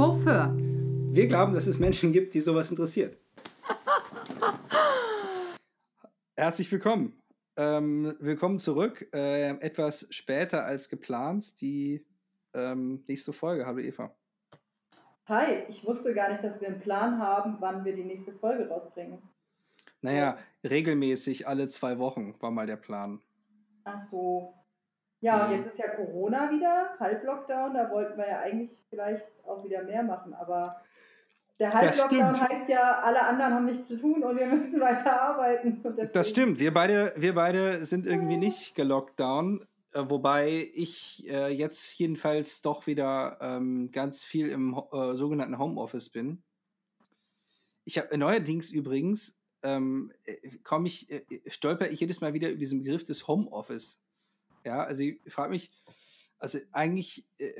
Fauxeur. Wir glauben, dass es Menschen gibt, die sowas interessiert. Herzlich willkommen. Ähm, willkommen zurück. Äh, etwas später als geplant. Die ähm, nächste Folge. Hallo Eva. Hi, ich wusste gar nicht, dass wir einen Plan haben, wann wir die nächste Folge rausbringen. Naja, regelmäßig alle zwei Wochen war mal der Plan. Ach so. Ja, und jetzt ist ja Corona wieder, Halblockdown, da wollten wir ja eigentlich vielleicht auch wieder mehr machen, aber der Halblockdown heißt ja, alle anderen haben nichts zu tun und wir müssen weiter arbeiten. Das stimmt, wir beide, wir beide sind irgendwie nicht gelockdown, äh, wobei ich äh, jetzt jedenfalls doch wieder ähm, ganz viel im äh, sogenannten Homeoffice bin. Ich habe neuerdings übrigens ähm, äh, komme ich, äh, stolper ich jedes Mal wieder über diesen Begriff des Homeoffice. Ja, also ich frage mich, also eigentlich äh,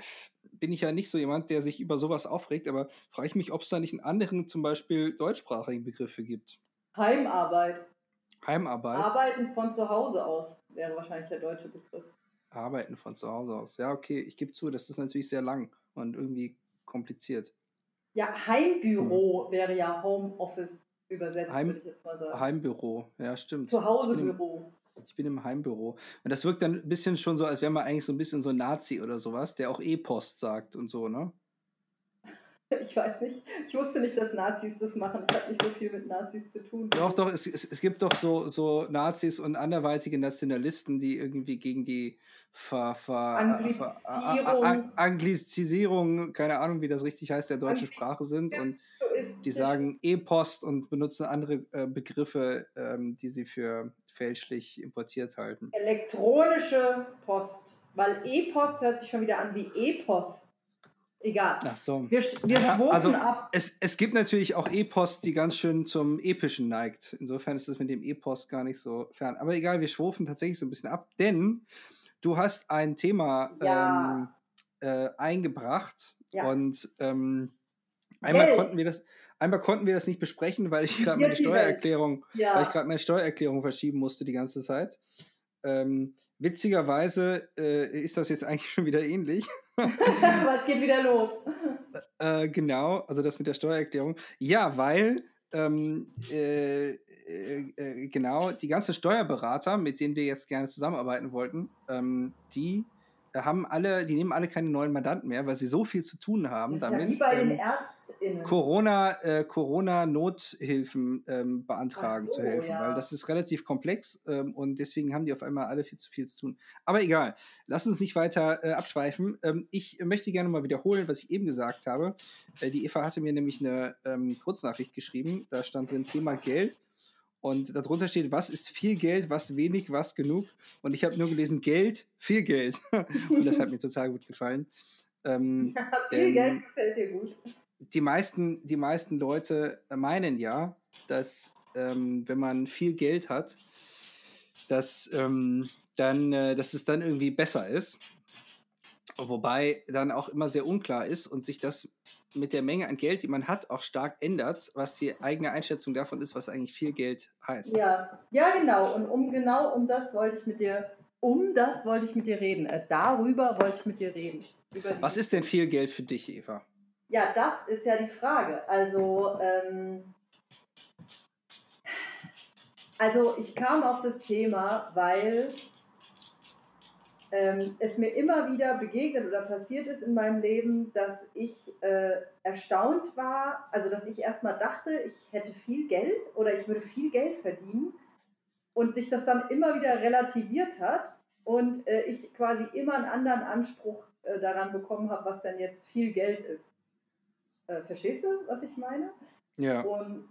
bin ich ja nicht so jemand, der sich über sowas aufregt, aber frage ich mich, ob es da nicht einen anderen, zum Beispiel deutschsprachigen Begriff für gibt. Heimarbeit. Heimarbeit. Arbeiten von zu Hause aus wäre wahrscheinlich der deutsche Begriff. Arbeiten von zu Hause aus. Ja, okay, ich gebe zu, das ist natürlich sehr lang und irgendwie kompliziert. Ja, Heimbüro hm. wäre ja Homeoffice übersetzt, Heim, würde ich jetzt mal sagen. Heimbüro, ja, stimmt. Zuhausebüro. Ich bin im Heimbüro. Und das wirkt dann ein bisschen schon so, als wäre man eigentlich so ein bisschen so ein Nazi oder sowas, der auch E-Post sagt und so, ne? Ich weiß nicht. Ich wusste nicht, dass Nazis das machen. Ich habe nicht so viel mit Nazis zu tun. Doch, doch, es, es, es gibt doch so, so Nazis und anderweitige Nationalisten, die irgendwie gegen die Ver, Ver, Anglizisierung. Anglizisierung, keine Ahnung, wie das richtig heißt, der deutschen Sprache sind. Und die sagen E-Post und benutzen andere äh, Begriffe, ähm, die sie für fälschlich importiert halten. Elektronische Post. Weil E-Post hört sich schon wieder an wie E-Post. Egal. Ach so. Wir, wir ja, also ab. Es, es gibt natürlich auch E-Post, die ganz schön zum Epischen neigt. Insofern ist das mit dem E-Post gar nicht so fern. Aber egal, wir schwufen tatsächlich so ein bisschen ab, denn du hast ein Thema ja. ähm, äh, eingebracht ja. und ähm, einmal Geld. konnten wir das. Einmal konnten wir das nicht besprechen, weil ich gerade meine Steuererklärung, ja. weil ich gerade meine Steuererklärung verschieben musste die ganze Zeit. Ähm, witzigerweise äh, ist das jetzt eigentlich schon wieder ähnlich. Was geht wieder los? Äh, genau, also das mit der Steuererklärung. Ja, weil ähm, äh, äh, äh, genau die ganzen Steuerberater, mit denen wir jetzt gerne zusammenarbeiten wollten, ähm, die haben alle, die nehmen alle keine neuen Mandanten mehr, weil sie so viel zu tun haben das damit. Ja wie bei ähm, den ÄrztInnen. Corona, äh, Corona-Nothilfen ähm, beantragen so, zu helfen, ja. weil das ist relativ komplex ähm, und deswegen haben die auf einmal alle viel zu viel zu tun. Aber egal, lass uns nicht weiter äh, abschweifen. Ähm, ich möchte gerne mal wiederholen, was ich eben gesagt habe. Äh, die Eva hatte mir nämlich eine ähm, Kurznachricht geschrieben, da stand drin Thema Geld. Und darunter steht, was ist viel Geld, was wenig, was genug. Und ich habe nur gelesen, Geld, viel Geld. und das hat mir total gut gefallen. Ähm, ja, viel Geld gefällt dir gut. Die meisten, die meisten Leute meinen ja, dass ähm, wenn man viel Geld hat, dass, ähm, dann, äh, dass es dann irgendwie besser ist. Wobei dann auch immer sehr unklar ist und sich das mit der Menge an Geld, die man hat, auch stark ändert, was die eigene Einschätzung davon ist, was eigentlich viel Geld heißt. Ja, ja genau. Und um genau um das wollte ich mit dir, um das wollte ich mit dir reden. Äh, darüber wollte ich mit dir reden. was ist denn viel Geld für dich, Eva? Ja, das ist ja die Frage. Also, ähm, also ich kam auf das Thema, weil ähm, es mir immer wieder begegnet oder passiert ist in meinem Leben, dass ich äh, erstaunt war, also dass ich erstmal dachte, ich hätte viel Geld oder ich würde viel Geld verdienen und sich das dann immer wieder relativiert hat und äh, ich quasi immer einen anderen Anspruch äh, daran bekommen habe, was denn jetzt viel Geld ist. Äh, verstehst du, was ich meine? Ja. Und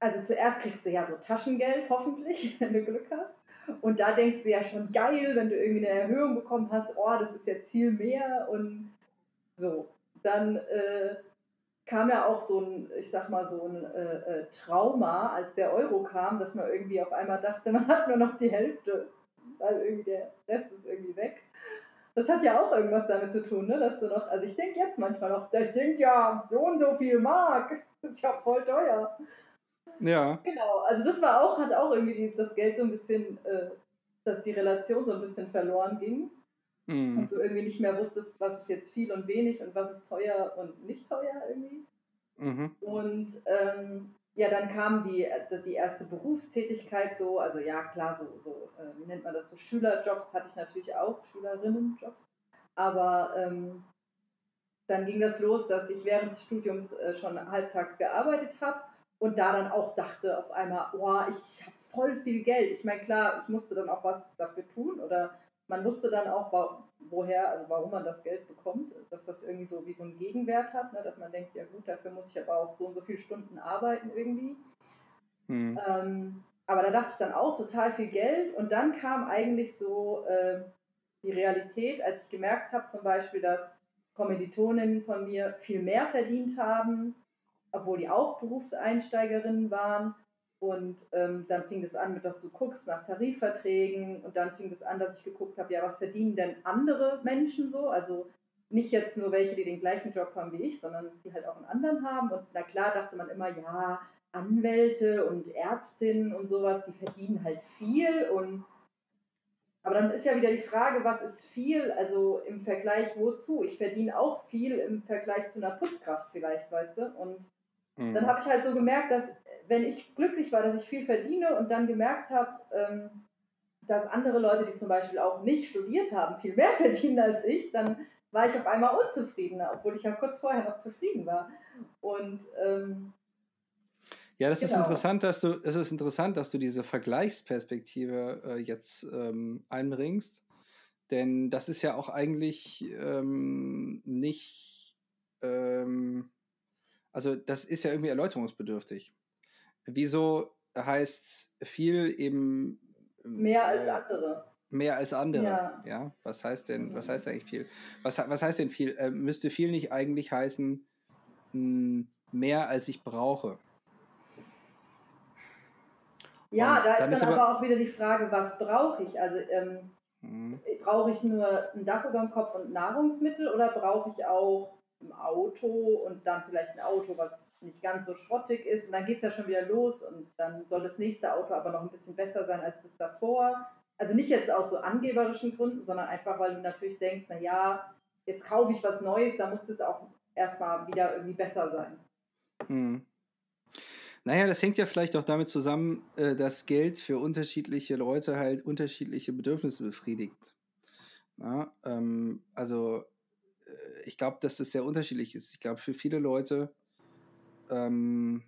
also zuerst kriegst du ja so Taschengeld, hoffentlich, wenn du Glück hast. Und da denkst du ja schon geil, wenn du irgendwie eine Erhöhung bekommen hast, oh, das ist jetzt viel mehr und so. Dann äh, kam ja auch so ein, ich sag mal, so ein äh, äh, Trauma, als der Euro kam, dass man irgendwie auf einmal dachte, man hat nur noch die Hälfte, weil irgendwie der Rest ist irgendwie weg. Das hat ja auch irgendwas damit zu tun, ne? dass du noch, also ich denke jetzt manchmal noch, das sind ja so und so viel Mark, das ist ja voll teuer. Ja. Genau, also das war auch, hat auch irgendwie das Geld so ein bisschen, äh, dass die Relation so ein bisschen verloren ging. mhm. und du irgendwie nicht mehr wusstest, was ist jetzt viel und wenig und was ist teuer und nicht teuer irgendwie. Mhm. Und ähm, ja, dann kam die, die erste Berufstätigkeit so, also ja klar, so, so äh, wie nennt man das, so Schülerjobs hatte ich natürlich auch, Schülerinnenjobs. Aber ähm, dann ging das los, dass ich während des Studiums äh, schon halbtags gearbeitet habe und da dann auch dachte auf einmal, oh, ich habe voll viel Geld. Ich meine, klar, ich musste dann auch was dafür tun oder man wusste dann auch, woher, also warum man das Geld bekommt, dass das irgendwie so wie so einen Gegenwert hat, ne? dass man denkt, ja gut, dafür muss ich aber auch so und so viele Stunden arbeiten irgendwie. Mhm. Ähm, aber da dachte ich dann auch total viel Geld und dann kam eigentlich so äh, die Realität, als ich gemerkt habe zum Beispiel, dass Kommilitoninnen von mir viel mehr verdient haben, obwohl die auch Berufseinsteigerinnen waren und ähm, dann fing es an, mit dass du guckst nach Tarifverträgen und dann fing es an, dass ich geguckt habe, ja, was verdienen denn andere Menschen so? Also nicht jetzt nur welche, die den gleichen Job haben wie ich, sondern die halt auch einen anderen haben. Und na klar dachte man immer, ja, Anwälte und Ärztinnen und sowas, die verdienen halt viel. Und aber dann ist ja wieder die Frage, was ist viel? Also im Vergleich wozu? Ich verdiene auch viel im Vergleich zu einer Putzkraft vielleicht, weißt du? Und mhm. dann habe ich halt so gemerkt, dass wenn ich glücklich war, dass ich viel verdiene und dann gemerkt habe, ähm, dass andere Leute, die zum Beispiel auch nicht studiert haben, viel mehr verdienen als ich, dann war ich auf einmal unzufriedener, obwohl ich ja kurz vorher noch zufrieden war. Und ähm, ja, das genau. ist interessant, dass du, es ist interessant, dass du diese Vergleichsperspektive äh, jetzt ähm, einbringst. Denn das ist ja auch eigentlich ähm, nicht, ähm, also das ist ja irgendwie erläuterungsbedürftig wieso heißt viel eben mehr als äh, andere? Mehr als andere. Ja. ja. Was heißt denn, was heißt eigentlich viel? Was, was heißt denn viel? Äh, müsste viel nicht eigentlich heißen, mh, hm, mehr als ich brauche? Ja, Und da ist dann aber auch wieder die Frage, was brauche ich? Also ähm, hm. brauche ich nur ein Dach über dem Kopf und Nahrungsmittel oder brauche ich auch ein Auto und dann vielleicht ein Auto, was nicht ganz so schrottig ist. Und dann geht es ja schon wieder los und dann soll das nächste Auto aber noch ein bisschen besser sein als das davor. Also nicht jetzt aus so angeberischen Gründen, sondern einfach, weil du natürlich denkst, naja, jetzt kaufe ich was Neues, da muss es auch erstmal wieder irgendwie besser sein. Hm. Naja, das hängt ja vielleicht auch damit zusammen, äh, dass Geld für unterschiedliche Leute halt unterschiedliche Bedürfnisse befriedigt. Na, ähm, also äh, ich glaube, dass das sehr unterschiedlich ist. Ich glaube, für viele Leute ähm,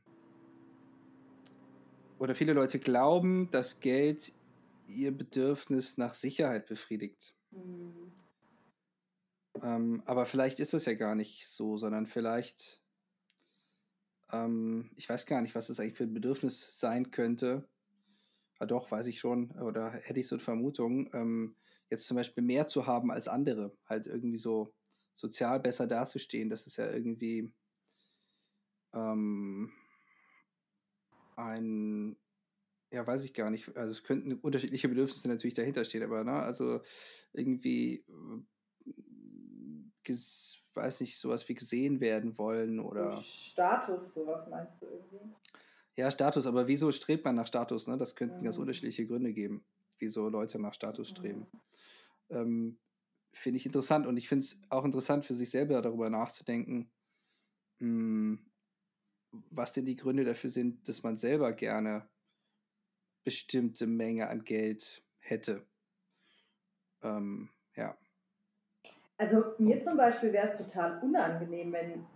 oder viele Leute glauben, dass Geld ihr Bedürfnis nach Sicherheit befriedigt. Mhm. Ähm, aber vielleicht ist das ja gar nicht so, sondern vielleicht, ähm, ich weiß gar nicht, was das eigentlich für ein Bedürfnis sein könnte. Ja, doch, weiß ich schon, oder hätte ich so eine Vermutung, ähm, jetzt zum Beispiel mehr zu haben als andere, halt irgendwie so sozial besser dazustehen. Das ist ja irgendwie ähm, ein, ja, weiß ich gar nicht, also es könnten unterschiedliche Bedürfnisse natürlich dahinter stehen, aber ne, also irgendwie, äh, weiß nicht, sowas wie gesehen werden wollen oder. Status, sowas meinst du irgendwie? Ja, Status, aber wieso strebt man nach Status? Ne? Das könnten mhm. ganz unterschiedliche Gründe geben, wieso Leute nach Status streben. Mhm. Ähm, finde ich interessant und ich finde es auch interessant für sich selber darüber nachzudenken, mh, hm, was denn die Gründe dafür sind, dass man selber gerne bestimmte Menge an Geld hätte. Ähm, ja. Also mir zum Beispiel wäre es total unangenehm, wenn,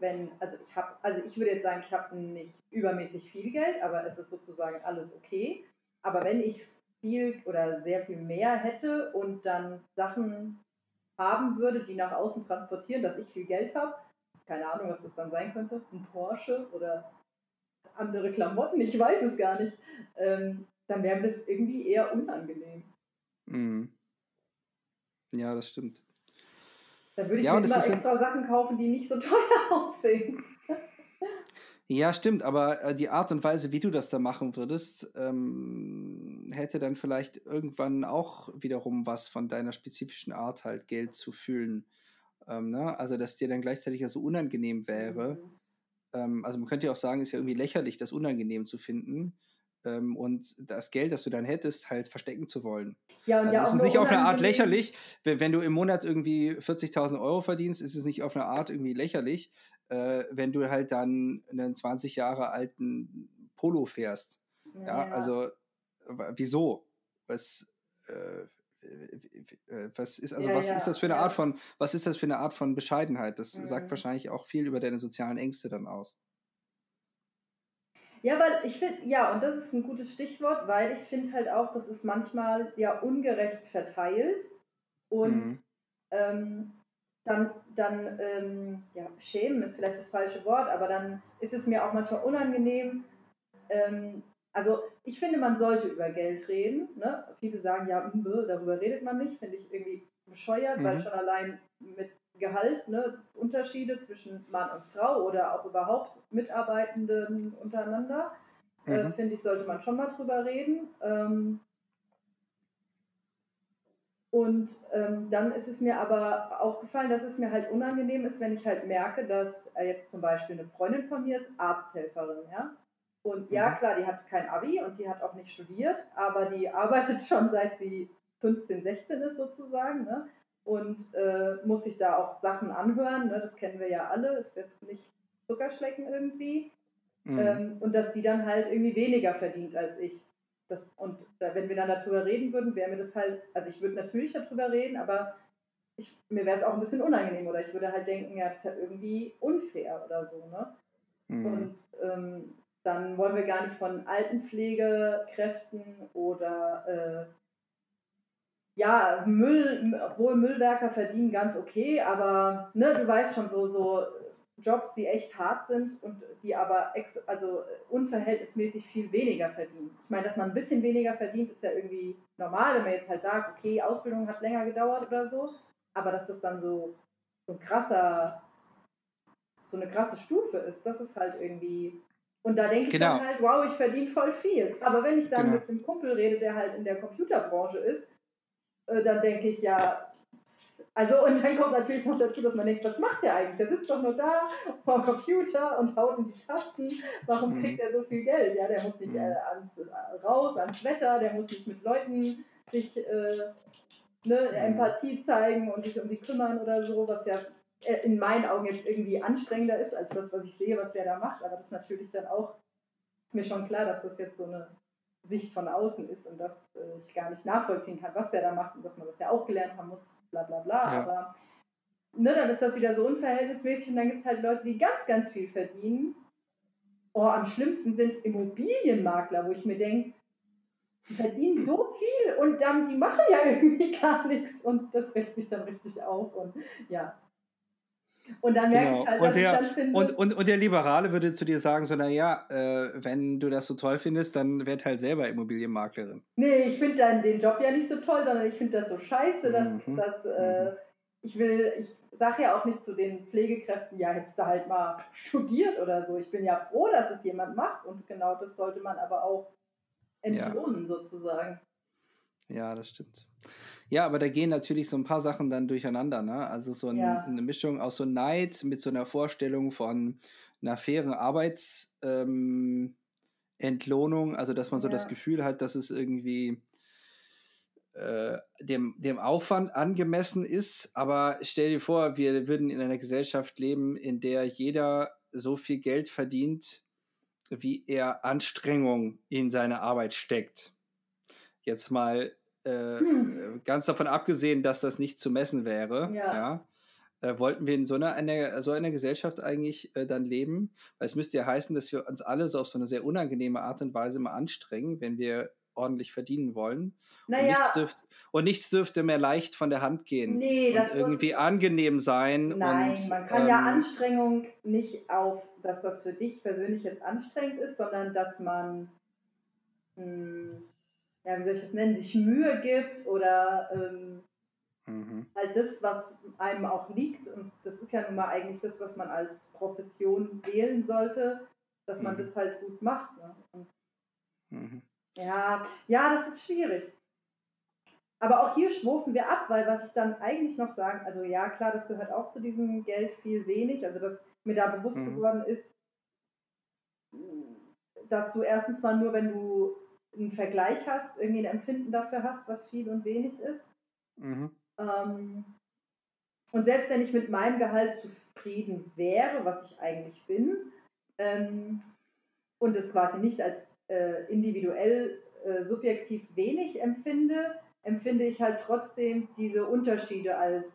wenn also ich habe, also ich würde jetzt sagen, ich habe nicht übermäßig viel Geld, aber es ist sozusagen alles okay. Aber wenn ich viel oder sehr viel mehr hätte und dann Sachen haben würde, die nach außen transportieren, dass ich viel Geld habe, keine Ahnung, was das dann sein könnte, ein Porsche oder andere Klamotten, ich weiß es gar nicht, ähm, dann wäre das irgendwie eher unangenehm. Mhm. Ja, das stimmt. Dann würde ich ja, mir immer extra Sachen kaufen, die nicht so teuer aussehen. Ja, stimmt, aber äh, die Art und Weise, wie du das da machen würdest, ähm, hätte dann vielleicht irgendwann auch wiederum was von deiner spezifischen Art, halt Geld zu fühlen. Ähm, ne? Also, dass dir dann gleichzeitig ja so unangenehm wäre. Mhm. Ähm, also, man könnte ja auch sagen, ist ja irgendwie lächerlich, das unangenehm zu finden. ähm, und das Geld, das du dann hättest, halt verstecken zu wollen. Ja, und Also ja ist auch es nicht auf eine Art lächerlich, wenn, wenn du im Monat irgendwie 40.000 Euro verdienst, ist es nicht auf eine Art irgendwie lächerlich, äh, wenn du halt dann einen 20 Jahre alten Polo fährst. Ja, also w- wieso? Äh, äh, was ist also Ja, was ja, ist das für eine ja. Art von was ist das für eine Art von Bescheidenheit? Das sagt Mhm. wahrscheinlich auch viel über deine sozialen Ängste dann aus. Ja, weil ich finde, ja, und das ist ein gutes Stichwort, weil ich finde halt auch, das ist manchmal ja ungerecht verteilt und Mhm. ähm, dann, dann ähm, ja, schämen ist vielleicht das falsche Wort, aber dann ist es mir auch manchmal unangenehm. Ähm, also ich finde, man sollte über Geld reden. Ne? Viele sagen, ja, hm, darüber redet man nicht, finde ich irgendwie bescheuert, weil Mhm. schon allein mit Gehalt, ne, Unterschiede zwischen Mann und Frau oder auch überhaupt Mitarbeitenden untereinander, äh, Mhm. finde ich, sollte man schon mal drüber reden. Ähm, und ähm, dann ist es mir aber aufgefallen, dass es mir halt unangenehm ist, wenn ich halt merke, dass äh, jetzt zum Beispiel eine Freundin von mir ist Arzthelferin, ja. Und ja, Mhm. klar, die hat kein Abi und die hat auch nicht studiert, aber die arbeitet schon seit sie 15, 16 ist sozusagen, ne? Und äh, muss sich da auch Sachen anhören, ne? Das kennen wir ja alle, ist jetzt nicht Zuckerschlecken irgendwie. Mhm. Ähm, und dass die dann halt irgendwie weniger verdient als ich. Das, und da, wenn wir dann darüber reden würden, wäre mir das halt, also ich würde natürlich darüber reden, aber ich, mir wäre es auch ein bisschen unangenehm oder ich würde halt denken, ja, das ist ja irgendwie unfair oder so, ne? Mhm. Und ähm, dann wollen wir gar nicht von Altenpflegekräften oder äh, ja, Müll, obwohl Müllwerker verdienen ganz okay, aber ne, du weißt schon, so, so Jobs, die echt hart sind und die aber ex also unverhältnismäßig viel weniger verdienen. Ich meine, dass man ein bisschen weniger verdient, ist ja irgendwie normal, wenn man jetzt halt sagt, okay, Ausbildung hat länger gedauert oder so, aber dass das dann so, so ein krasser, so eine krasse Stufe ist, das ist halt irgendwie. Und da denke ich Genau. dann halt, wow, ich verdiene voll viel. Aber wenn ich dann Genau. mit einem Kumpel rede, der halt in der Computerbranche ist, äh, dann denke ich ja, also und dann kommt natürlich noch dazu, dass man denkt, was macht der eigentlich? Der sitzt doch nur da vor dem Computer und haut in die Tasten. Warum Mhm. kriegt er so viel Geld? Ja, der muss nicht Mhm. äh, ans, äh, raus, ans Wetter, der muss nicht mit Leuten sich äh, ne, Mhm. Empathie zeigen und sich um die kümmern oder so, was ja in meinen Augen jetzt irgendwie anstrengender ist als das, was ich sehe, was der da macht. Aber das ist natürlich dann auch, ist mir schon klar, dass das jetzt so eine Sicht von außen ist und dass äh, ich gar nicht nachvollziehen kann, was der da macht und dass man das ja auch gelernt haben muss, bla bla bla. Ja. Aber ne, dann ist das wieder so unverhältnismäßig und dann gibt es halt Leute, die ganz, ganz viel verdienen. Oh, am schlimmsten sind Immobilienmakler, wo ich mir denke, die verdienen so viel und dann, die machen ja irgendwie gar nichts und das regt mich dann richtig auf und ja. Und dann merke Genau. ich halt, Und dass ich der- dann finde, Und, und, und der Liberale würde zu dir sagen, so, naja, äh, wenn du das so toll findest, dann werd halt selber Immobilienmaklerin. Nee, ich finde dann den Job ja nicht so toll, sondern ich finde das so scheiße, dass, Mhm. dass äh, ich will, ich sage ja auch nicht zu den Pflegekräften, ja, hättest du halt mal studiert oder so. Ich bin ja froh, dass es jemand macht und genau das sollte man aber auch entlohnen sozusagen. Ja, das stimmt. Ja, aber da gehen natürlich so ein paar Sachen dann durcheinander, ne? Also so ein, Ja. eine Mischung aus so Neid mit so einer Vorstellung von einer fairen Arbeitsentlohnung, ähm, also dass man so das Ja. Gefühl hat, dass es irgendwie äh, dem, dem Aufwand angemessen ist. Aber stell dir vor, wir würden in einer Gesellschaft leben, in der jeder so viel Geld verdient, wie er Anstrengung in seine Arbeit steckt. Jetzt mal äh, Hm. äh, ganz davon abgesehen, dass das nicht zu messen wäre. Ja. Ja. Äh, wollten wir in so einer, einer, so einer Gesellschaft eigentlich äh, dann leben? Weil es müsste ja heißen, dass wir uns alle so auf so eine sehr unangenehme Art und Weise mal anstrengen, wenn wir ordentlich verdienen wollen. Und, Naja, nichts dürft, und nichts dürfte mehr leicht von der Hand gehen. nee, und das irgendwie angenehm sein. Nein, und, man kann ja ähm, Anstrengung nicht auf, dass das für dich persönlich jetzt anstrengend ist, sondern dass man, mh, ja, wie soll ich das nennen, sich Mühe gibt oder ähm, mhm. halt das, was einem auch liegt. Und das ist ja nun mal eigentlich das, was man als Profession wählen sollte, dass man Mhm. das halt gut macht. Ne? Und Mhm. ja, ja, das ist schwierig. Aber auch hier schwufen wir ab, weil was ich dann eigentlich noch sagen, also ja, klar, das gehört auch zu diesem Geld viel wenig, also dass mir da bewusst Mhm. geworden ist, dass du erstens mal nur, wenn du einen Vergleich hast, irgendwie ein Empfinden dafür hast, was viel und wenig ist. Mhm. Ähm, und selbst wenn ich mit meinem Gehalt zufrieden wäre, was ich eigentlich bin, ähm, und es quasi nicht als äh, individuell äh, subjektiv wenig empfinde, empfinde ich halt trotzdem diese Unterschiede als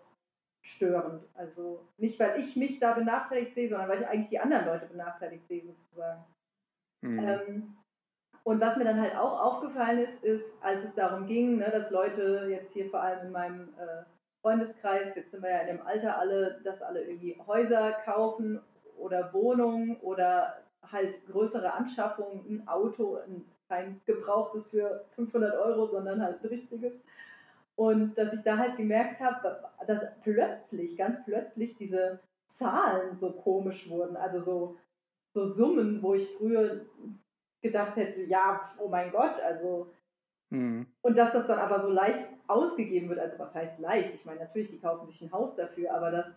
störend. Also nicht, weil ich mich da benachteiligt sehe, sondern weil ich eigentlich die anderen Leute benachteiligt sehe, sozusagen. Mhm. Ähm, und was mir dann halt auch aufgefallen ist, ist, als es darum ging, ne, dass Leute jetzt hier vor allem in meinem äh, Freundeskreis, jetzt sind wir ja in dem Alter alle, dass alle irgendwie Häuser kaufen oder Wohnungen oder halt größere Anschaffungen, ein Auto, ein, kein gebrauchtes für 500 Euro, sondern halt ein richtiges. Und dass ich da halt gemerkt habe, dass plötzlich, ganz plötzlich diese Zahlen so komisch wurden. Also so, so Summen, wo ich früher gedacht hätte, ja, oh mein Gott, also. Mhm. Und dass das dann aber so leicht ausgegeben wird. Also was heißt leicht? Ich meine, natürlich, die kaufen sich ein Haus dafür, aber dass,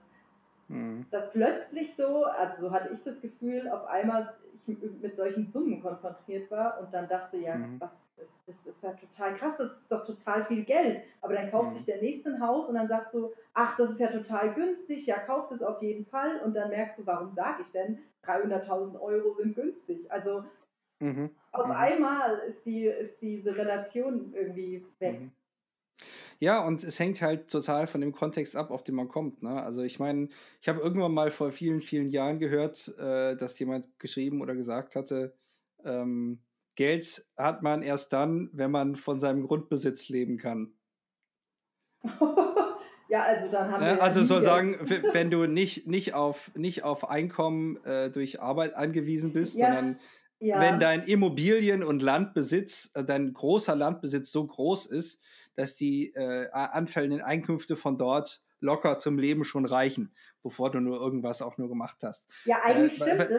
mhm. dass plötzlich so, also so hatte ich das Gefühl, auf einmal ich mit solchen Summen konfrontiert war und dann dachte, ja, mhm. was das ist ja total krass, das ist doch total viel Geld. Aber dann kauft mhm. sich der nächste ein Haus und dann sagst du, ach, das ist ja total günstig, ja, kauft es auf jeden Fall. Und dann merkst du, warum sage ich denn, 300.000 Euro sind günstig. Also mhm. auf mhm. einmal ist, die, ist diese Relation irgendwie weg. Mhm. Ja, und es hängt halt total von dem Kontext ab, auf den man kommt. Ne? Also ich meine, ich habe irgendwann mal vor vielen, vielen Jahren gehört, äh, dass jemand geschrieben oder gesagt hatte, ähm, Geld hat man erst dann, wenn man von seinem Grundbesitz leben kann. ja, also dann haben ne, wir. Ja also soll sagen, wenn du nicht, nicht, auf, nicht auf Einkommen äh, durch Arbeit angewiesen bist, ja, sondern ja. wenn dein Immobilien- und Landbesitz, äh, dein großer Landbesitz so groß ist, dass die äh, anfällenden Einkünfte von dort locker zum Leben schon reichen, bevor du nur irgendwas auch nur gemacht hast. Ja, eigentlich äh, stimmt es.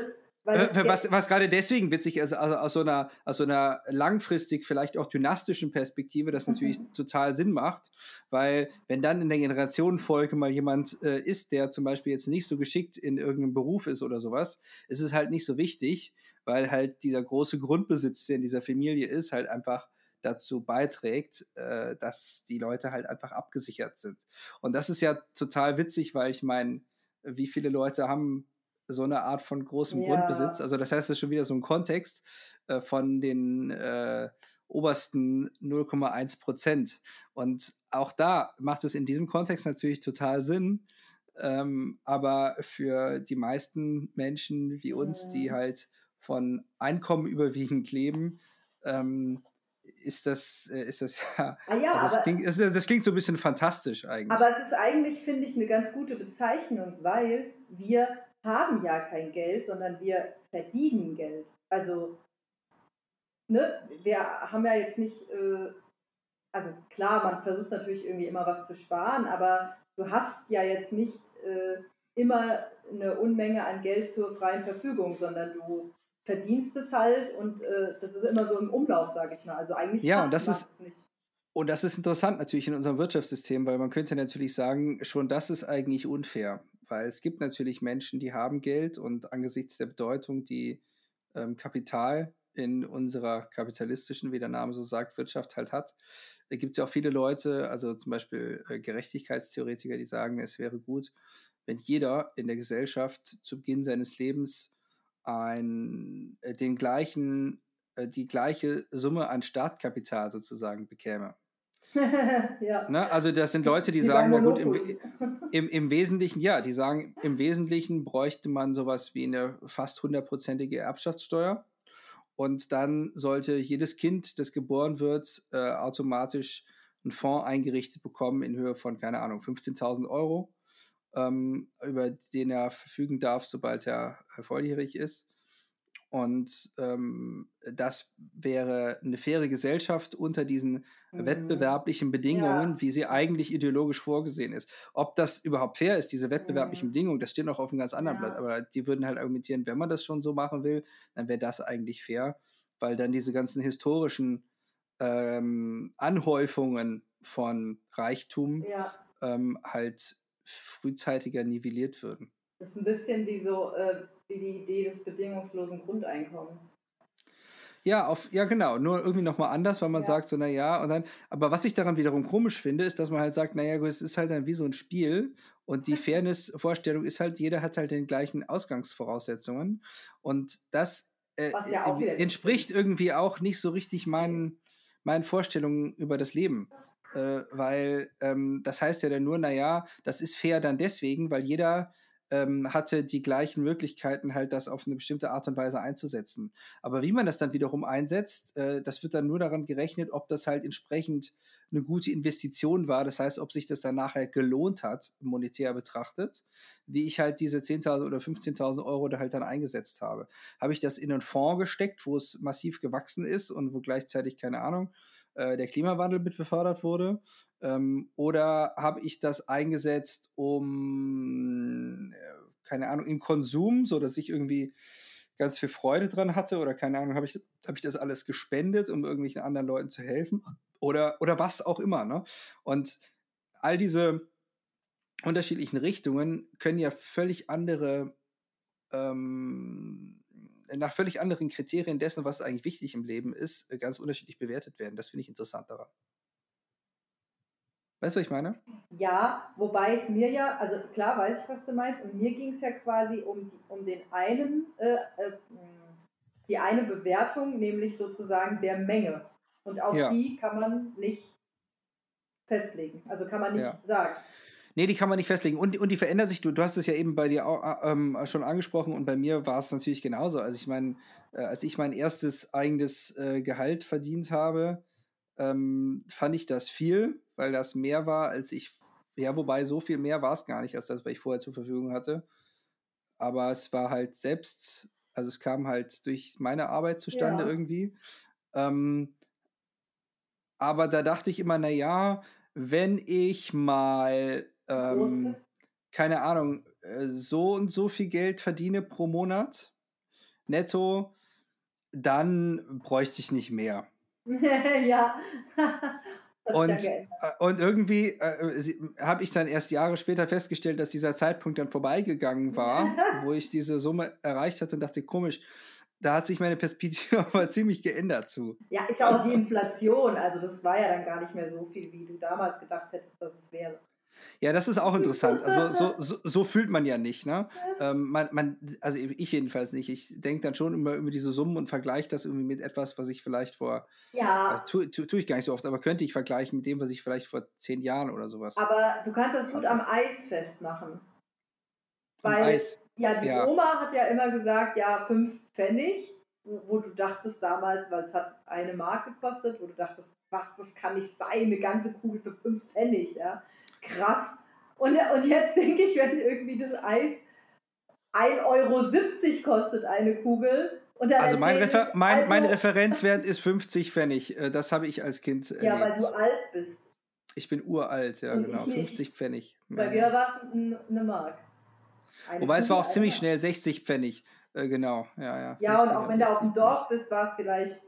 Äh, was, was gerade deswegen witzig ist, also aus so, einer, aus so einer langfristig, vielleicht auch dynastischen Perspektive, das natürlich mhm. total Sinn macht, weil wenn dann in der Generationenfolge mal jemand äh, ist, der zum Beispiel jetzt nicht so geschickt in irgendeinem Beruf ist oder sowas, ist es halt nicht so wichtig, weil halt dieser große Grundbesitz, der in dieser Familie ist, halt einfach dazu beiträgt, äh, dass die Leute halt einfach abgesichert sind. Und das ist ja total witzig, weil ich meine, wie viele Leute haben so eine Art von großem ja. Grundbesitz. Also das heißt, es ist schon wieder so ein Kontext äh, von den äh, obersten 0,1 Prozent. Und auch da macht es in diesem Kontext natürlich total Sinn. Ähm, aber für die meisten Menschen wie uns, die halt von Einkommen überwiegend leben, ähm, ist das, äh, ist das ja, ah ja also das, klingt, das, klingt so ein bisschen fantastisch eigentlich. Aber es ist eigentlich, finde ich, eine ganz gute Bezeichnung, weil wir haben ja kein Geld, sondern wir verdienen Geld. Also, ne, wir haben ja jetzt nicht, äh, also klar, man versucht natürlich irgendwie immer was zu sparen, aber du hast ja jetzt nicht äh, immer eine Unmenge an Geld zur freien Verfügung, sondern du verdienst es halt und äh, das ist immer so im Umlauf, sage ich mal. Also eigentlich ja, und das ist nicht. Und das ist interessant natürlich in unserem Wirtschaftssystem, weil man könnte natürlich sagen, schon das ist eigentlich unfair weil es gibt natürlich Menschen, die haben Geld und angesichts der Bedeutung, die ähm, Kapital in unserer kapitalistischen, wie der Name so sagt, Wirtschaft halt hat, da gibt es ja auch viele Leute, also zum Beispiel äh, Gerechtigkeitstheoretiker, die sagen, es wäre gut, wenn jeder in der Gesellschaft zu Beginn seines Lebens ein, äh, den gleichen, äh, die gleiche Summe an Startkapital sozusagen bekäme. ja. Ne? Also das sind Leute, die, die sagen, na gut, im, im, im Wesentlichen, ja, die sagen, im Wesentlichen bräuchte man sowas wie eine fast hundertprozentige Erbschaftssteuer. Und dann sollte jedes Kind, das geboren wird, äh, automatisch einen Fonds eingerichtet bekommen in Höhe von, keine Ahnung, 15.000 Euro, ähm, über den er verfügen darf, sobald er volljährig ist. Und ähm, das wäre eine faire Gesellschaft unter diesen mhm. wettbewerblichen Bedingungen, ja. wie sie eigentlich ideologisch vorgesehen ist. Ob das überhaupt fair ist, diese wettbewerblichen mhm. Bedingungen, das steht noch auf einem ganz anderen ja. Blatt. Aber die würden halt argumentieren, wenn man das schon so machen will, dann wäre das eigentlich fair, weil dann diese ganzen historischen ähm, Anhäufungen von Reichtum ja. ähm, halt frühzeitiger nivelliert würden. Das ist ein bisschen wie so. Äh wie die Idee des bedingungslosen Grundeinkommens. Ja, auf, ja, genau. Nur irgendwie nochmal anders, weil man Ja. sagt, so, naja, und dann, aber was ich daran wiederum komisch finde, ist, dass man halt sagt, naja, es ist halt dann wie so ein Spiel und die Fairness-Vorstellung ist halt, jeder hat halt den gleichen Ausgangsvoraussetzungen und das äh, ja nicht entspricht irgendwie auch nicht so richtig meinen, meinen Vorstellungen über das Leben. Äh, weil ähm, das heißt ja dann nur, naja, das ist fair dann deswegen, weil jeder ähm, hatte die gleichen Möglichkeiten, halt das auf eine bestimmte Art und Weise einzusetzen. Aber wie man das dann wiederum einsetzt, äh, das wird dann nur daran gerechnet, ob das halt entsprechend eine gute Investition war. Das heißt, ob sich das dann nachher gelohnt hat, monetär betrachtet, wie ich halt diese 10.000 oder 15.000 Euro da halt dann eingesetzt habe. Habe ich das in einen Fonds gesteckt, wo es massiv gewachsen ist und wo gleichzeitig, keine Ahnung, äh, der Klimawandel mit befördert wurde? Ähm, oder habe ich das eingesetzt, um, äh, keine Ahnung, im Konsum, so dass ich irgendwie ganz viel Freude dran hatte? Oder keine Ahnung, habe ich, hab ich das alles gespendet, um irgendwelchen anderen Leuten zu helfen? Oder, oder was auch immer, ne? Und all diese unterschiedlichen Richtungen können ja völlig andere, ähm, nach völlig anderen Kriterien dessen, was eigentlich wichtig im Leben ist, äh, ganz unterschiedlich bewertet werden. Das finde ich interessant daran. Weißt du, was ich meine? Ja, wobei es mir ja, also klar weiß ich, was du meinst, und mir ging es ja quasi um, die, um den einen, äh, äh, die eine Bewertung, nämlich sozusagen der Menge. Und auch Ja. die kann man nicht festlegen. Also kann man nicht Ja. sagen. Nee, die kann man nicht festlegen. Und, und die verändert sich. Du, du hast es ja eben bei dir auch, äh, ähm, schon angesprochen und bei mir war es natürlich genauso. Also ich meine, äh, als ich mein erstes eigenes äh, Gehalt verdient habe, ähm, fand ich das viel, weil das mehr war, als ich, ja, wobei so viel mehr war es gar nicht, als das, was ich vorher zur Verfügung hatte. Aber es war halt selbst, also es kam halt durch meine Arbeit zustande Ja. irgendwie. Ähm, aber da dachte ich immer, na ja, wenn ich mal, ähm, keine Ahnung, äh, so und so viel Geld verdiene pro Monat, netto, dann bräuchte ich nicht mehr. ja. Und, äh, und irgendwie äh, habe ich dann erst Jahre später festgestellt, dass dieser Zeitpunkt dann vorbeigegangen war, wo ich diese Summe erreicht hatte und dachte, komisch, da hat sich meine Perspektive aber ziemlich geändert zu. Ja, ist ja auch die Inflation. Also das war ja dann gar nicht mehr so viel, wie du damals gedacht hättest, dass es wäre. Ja, das ist auch interessant. Also so, so, so fühlt man ja nicht, ne? Ähm, man, man, also ich jedenfalls nicht. Ich denke dann schon immer über diese Summen und vergleiche das irgendwie mit etwas, was ich vielleicht vor, Ja, also, tue tu, tu ich gar nicht so oft, aber könnte ich vergleichen mit dem, was ich vielleicht vor zehn Jahren oder sowas. aber du kannst das gut Hatte. am Eis festmachen. Am Weil, Eis. ja, die Ja. Oma hat ja immer gesagt, ja, fünf Pfennig, wo, wo du dachtest damals, weil es hat eine Mark gekostet, wo du dachtest, was, das kann nicht sein, eine ganze Kugel für fünf Pfennig, ja. Krass. Und, und jetzt denke ich, wenn irgendwie das Eis 1,70 Euro kostet, eine Kugel. Also mein, Refer ich, mein, mein also- Referenzwert ist 50 Pfennig. Äh, Das habe ich als Kind Ja, weil erlebt. du alt bist. Ich bin uralt, ja Und genau. ich nicht. 50 Pfennig. Bei Ja, mir war es ein- eine Mark. Eine Wobei es war auch ziemlich schnell 60 Pfennig. Äh, genau, ja, ja. Ja, und 50 auch wenn du auf 60 dem Dorf bist, war es vielleicht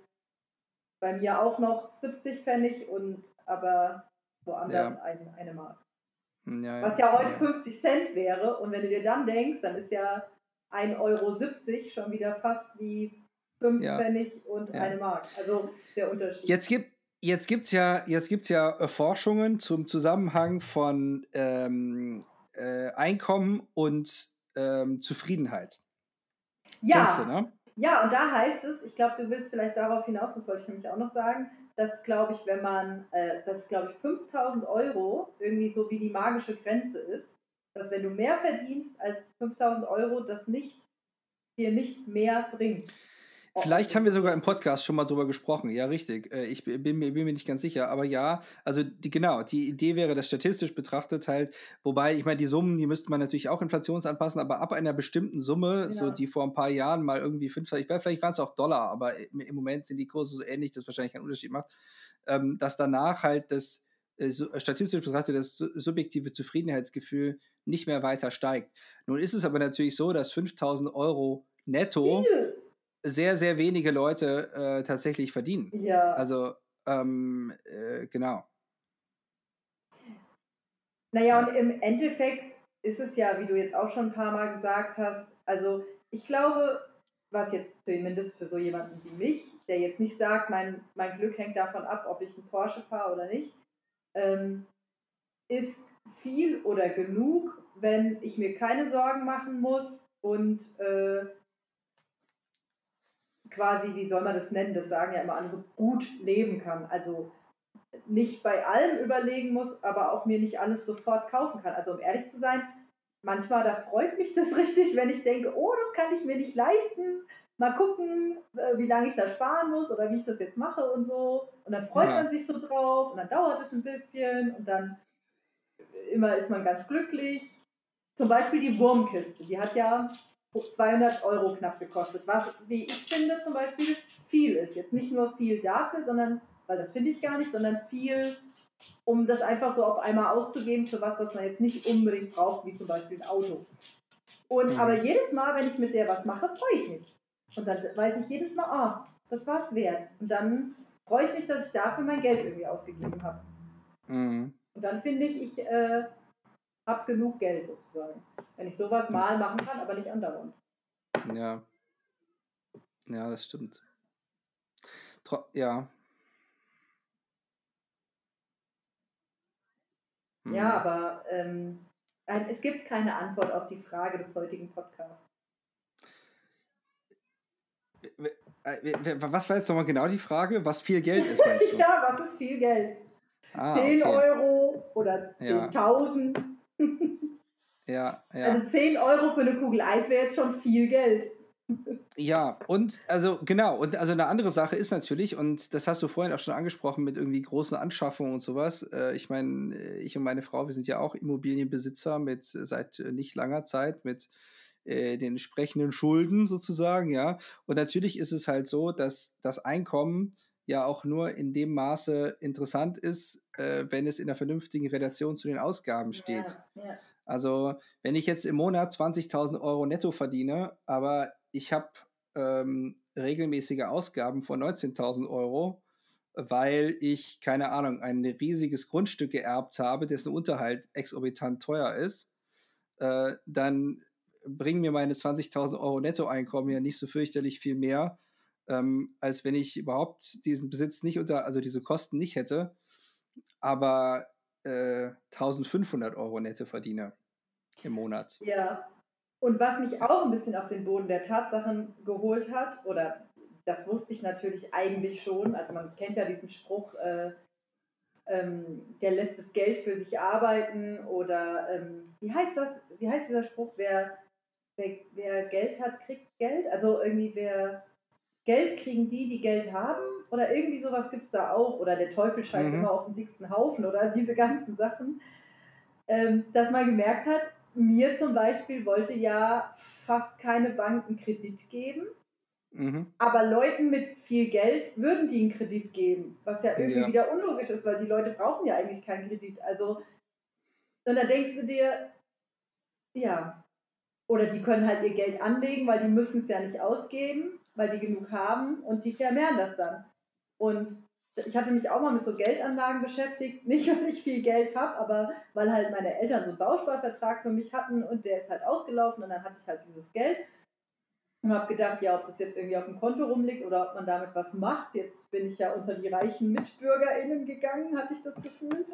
bei mir auch noch 70 Pfennig und aber woanders Ja. ein, eine Mark. Ja, Was ja heute 50 Cent wäre. Und wenn du dir dann denkst, dann ist ja 1,70 Euro schon wieder fast wie 5 Ja. Pfennig und Ja. eine Mark. Also der Unterschied. Jetzt gibt jetzt gibt's ja jetzt gibt's ja äh, Forschungen zum Zusammenhang von ähm, äh, Einkommen und ähm, Zufriedenheit. ja, du, ne? ja, und da heißt es, ich glaube, du willst vielleicht darauf hinaus, das wollte ich nämlich auch noch sagen, dass, glaube ich, wenn man, äh, dass, glaube ich, 5000 Euro irgendwie so wie die magische Grenze ist, dass wenn du mehr verdienst als 5000 Euro, das nicht, dir nicht mehr bringt. Vielleicht haben wir sogar im Podcast schon mal drüber gesprochen. Ja, richtig. Äh, Ich bin mir, bin mir nicht ganz sicher. Aber ja, also die, genau, die Idee wäre, das statistisch betrachtet halt, wobei, ich meine, die Summen, die müsste man natürlich auch inflationsanpassen, aber ab einer bestimmten Summe, so Genau. die vor ein paar Jahren mal irgendwie fünf, ich weiß, vielleicht waren es auch Dollar, aber im Moment sind die Kurse so ähnlich, dass wahrscheinlich keinen Unterschied macht, ähm, dass danach halt das äh, so, statistisch betrachtet das su- subjektive Zufriedenheitsgefühl nicht mehr weiter steigt. Nun ist es aber natürlich so, dass 5000 Euro netto Viel. Sehr, sehr wenige Leute äh, tatsächlich verdienen. Ja. Also, ähm, äh, genau. Naja, und im Endeffekt ist es ja, wie du jetzt auch schon ein paar Mal gesagt hast, also ich glaube, was jetzt zumindest für so jemanden wie mich der jetzt nicht sagt, mein, mein Glück hängt davon ab, ob ich einen Porsche fahre oder nicht, ähm, ist viel oder genug, wenn ich mir keine Sorgen machen muss und äh, quasi, wie soll man das nennen, das sagen ja immer alle, so gut leben kann. Also nicht bei allem überlegen muss, aber auch mir nicht alles sofort kaufen kann. Also um ehrlich zu sein, manchmal da freut mich das richtig, wenn ich denke, oh, das kann ich mir nicht leisten. Mal gucken, äh, wie lange ich da sparen muss oder wie ich das jetzt mache und so. Und dann freut ja. man sich so drauf und dann dauert es ein bisschen und dann immer ist man ganz glücklich. Zum Beispiel die Wurmkiste, die hat ja 200 Euro knapp gekostet, was, wie ich finde, zum Beispiel viel ist. Jetzt nicht nur viel dafür, sondern, weil das finde ich gar nicht, sondern viel, um das einfach so auf einmal auszugeben für was, was man jetzt nicht unbedingt braucht, wie zum Beispiel ein Auto. Und mhm. aber jedes Mal, wenn ich mit der was mache, freue ich mich. Und dann weiß ich jedes Mal, ah, das war es wert. Und dann freue ich mich, dass ich dafür mein Geld irgendwie ausgegeben habe. Mhm. Und dann finde ich, ich äh, habe genug Geld sozusagen. Wenn ich sowas mal machen kann, aber nicht andauernd. Ja. Ja, das stimmt. Tro ja. Hm. Ja, aber ähm, es gibt keine Antwort auf die Frage des heutigen Podcasts. Was war jetzt nochmal genau die Frage? Was viel Geld ist, meinst du? ja, was ist viel Geld? Ah, 10 okay. Euro oder 10.000? Ja. Ja, ja. Also 10 Euro für eine Kugel Eis wäre jetzt schon viel Geld. Ja, und also genau, und also eine andere Sache ist natürlich, und das hast du vorhin auch schon angesprochen mit irgendwie großen Anschaffungen und sowas. Äh, ich meine, äh, ich und meine Frau, wir sind ja auch Immobilienbesitzer mit seit äh, nicht langer Zeit mit äh, den entsprechenden Schulden sozusagen, ja. Und natürlich ist es halt so, dass das Einkommen ja auch nur in dem Maße interessant ist, äh, wenn es in einer vernünftigen Relation zu den Ausgaben steht. Ja, ja. Also, wenn ich jetzt im Monat 20.000 Euro netto verdiene, aber ich habe ähm, regelmäßige Ausgaben von 19.000 Euro, weil ich, keine Ahnung, ein riesiges Grundstück geerbt habe, dessen Unterhalt exorbitant teuer ist, äh, dann bringen mir meine 20.000 Euro Nettoeinkommen ja nicht so fürchterlich viel mehr, ähm, als wenn ich überhaupt diesen Besitz nicht unter, also diese Kosten nicht hätte, aber äh, 1500 Euro nette verdiene im Monat. Ja. Und was mich auch ein bisschen auf den Boden der Tatsachen geholt hat, oder das wusste ich natürlich eigentlich schon, also man kennt ja diesen Spruch, äh, ähm, der lässt das Geld für sich arbeiten oder ähm, wie heißt das, wie heißt dieser Spruch, wer, wer, wer Geld hat, kriegt Geld? Also irgendwie wer Geld kriegen die, die Geld haben oder irgendwie sowas gibt es da auch. Oder der Teufel scheint mhm. immer auf dem dicksten Haufen oder diese ganzen Sachen. Ähm, dass man gemerkt hat, mir zum Beispiel wollte ja fast keine Banken Kredit geben. Mhm. Aber Leuten mit viel Geld würden die einen Kredit geben, was ja irgendwie ja. wieder unlogisch ist, weil die Leute brauchen ja eigentlich keinen Kredit. Also, und da denkst du dir, ja, oder die können halt ihr Geld anlegen, weil die müssen es ja nicht ausgeben, weil die genug haben und die vermehren das dann. Und ich hatte mich auch mal mit so Geldanlagen beschäftigt, nicht weil ich viel Geld habe, aber weil halt meine Eltern so einen Bausparvertrag für mich hatten und der ist halt ausgelaufen und dann hatte ich halt dieses Geld und habe gedacht, ja, ob das jetzt irgendwie auf dem Konto rumliegt oder ob man damit was macht. Jetzt bin ich ja unter die reichen MitbürgerInnen gegangen, hatte ich das Gefühl.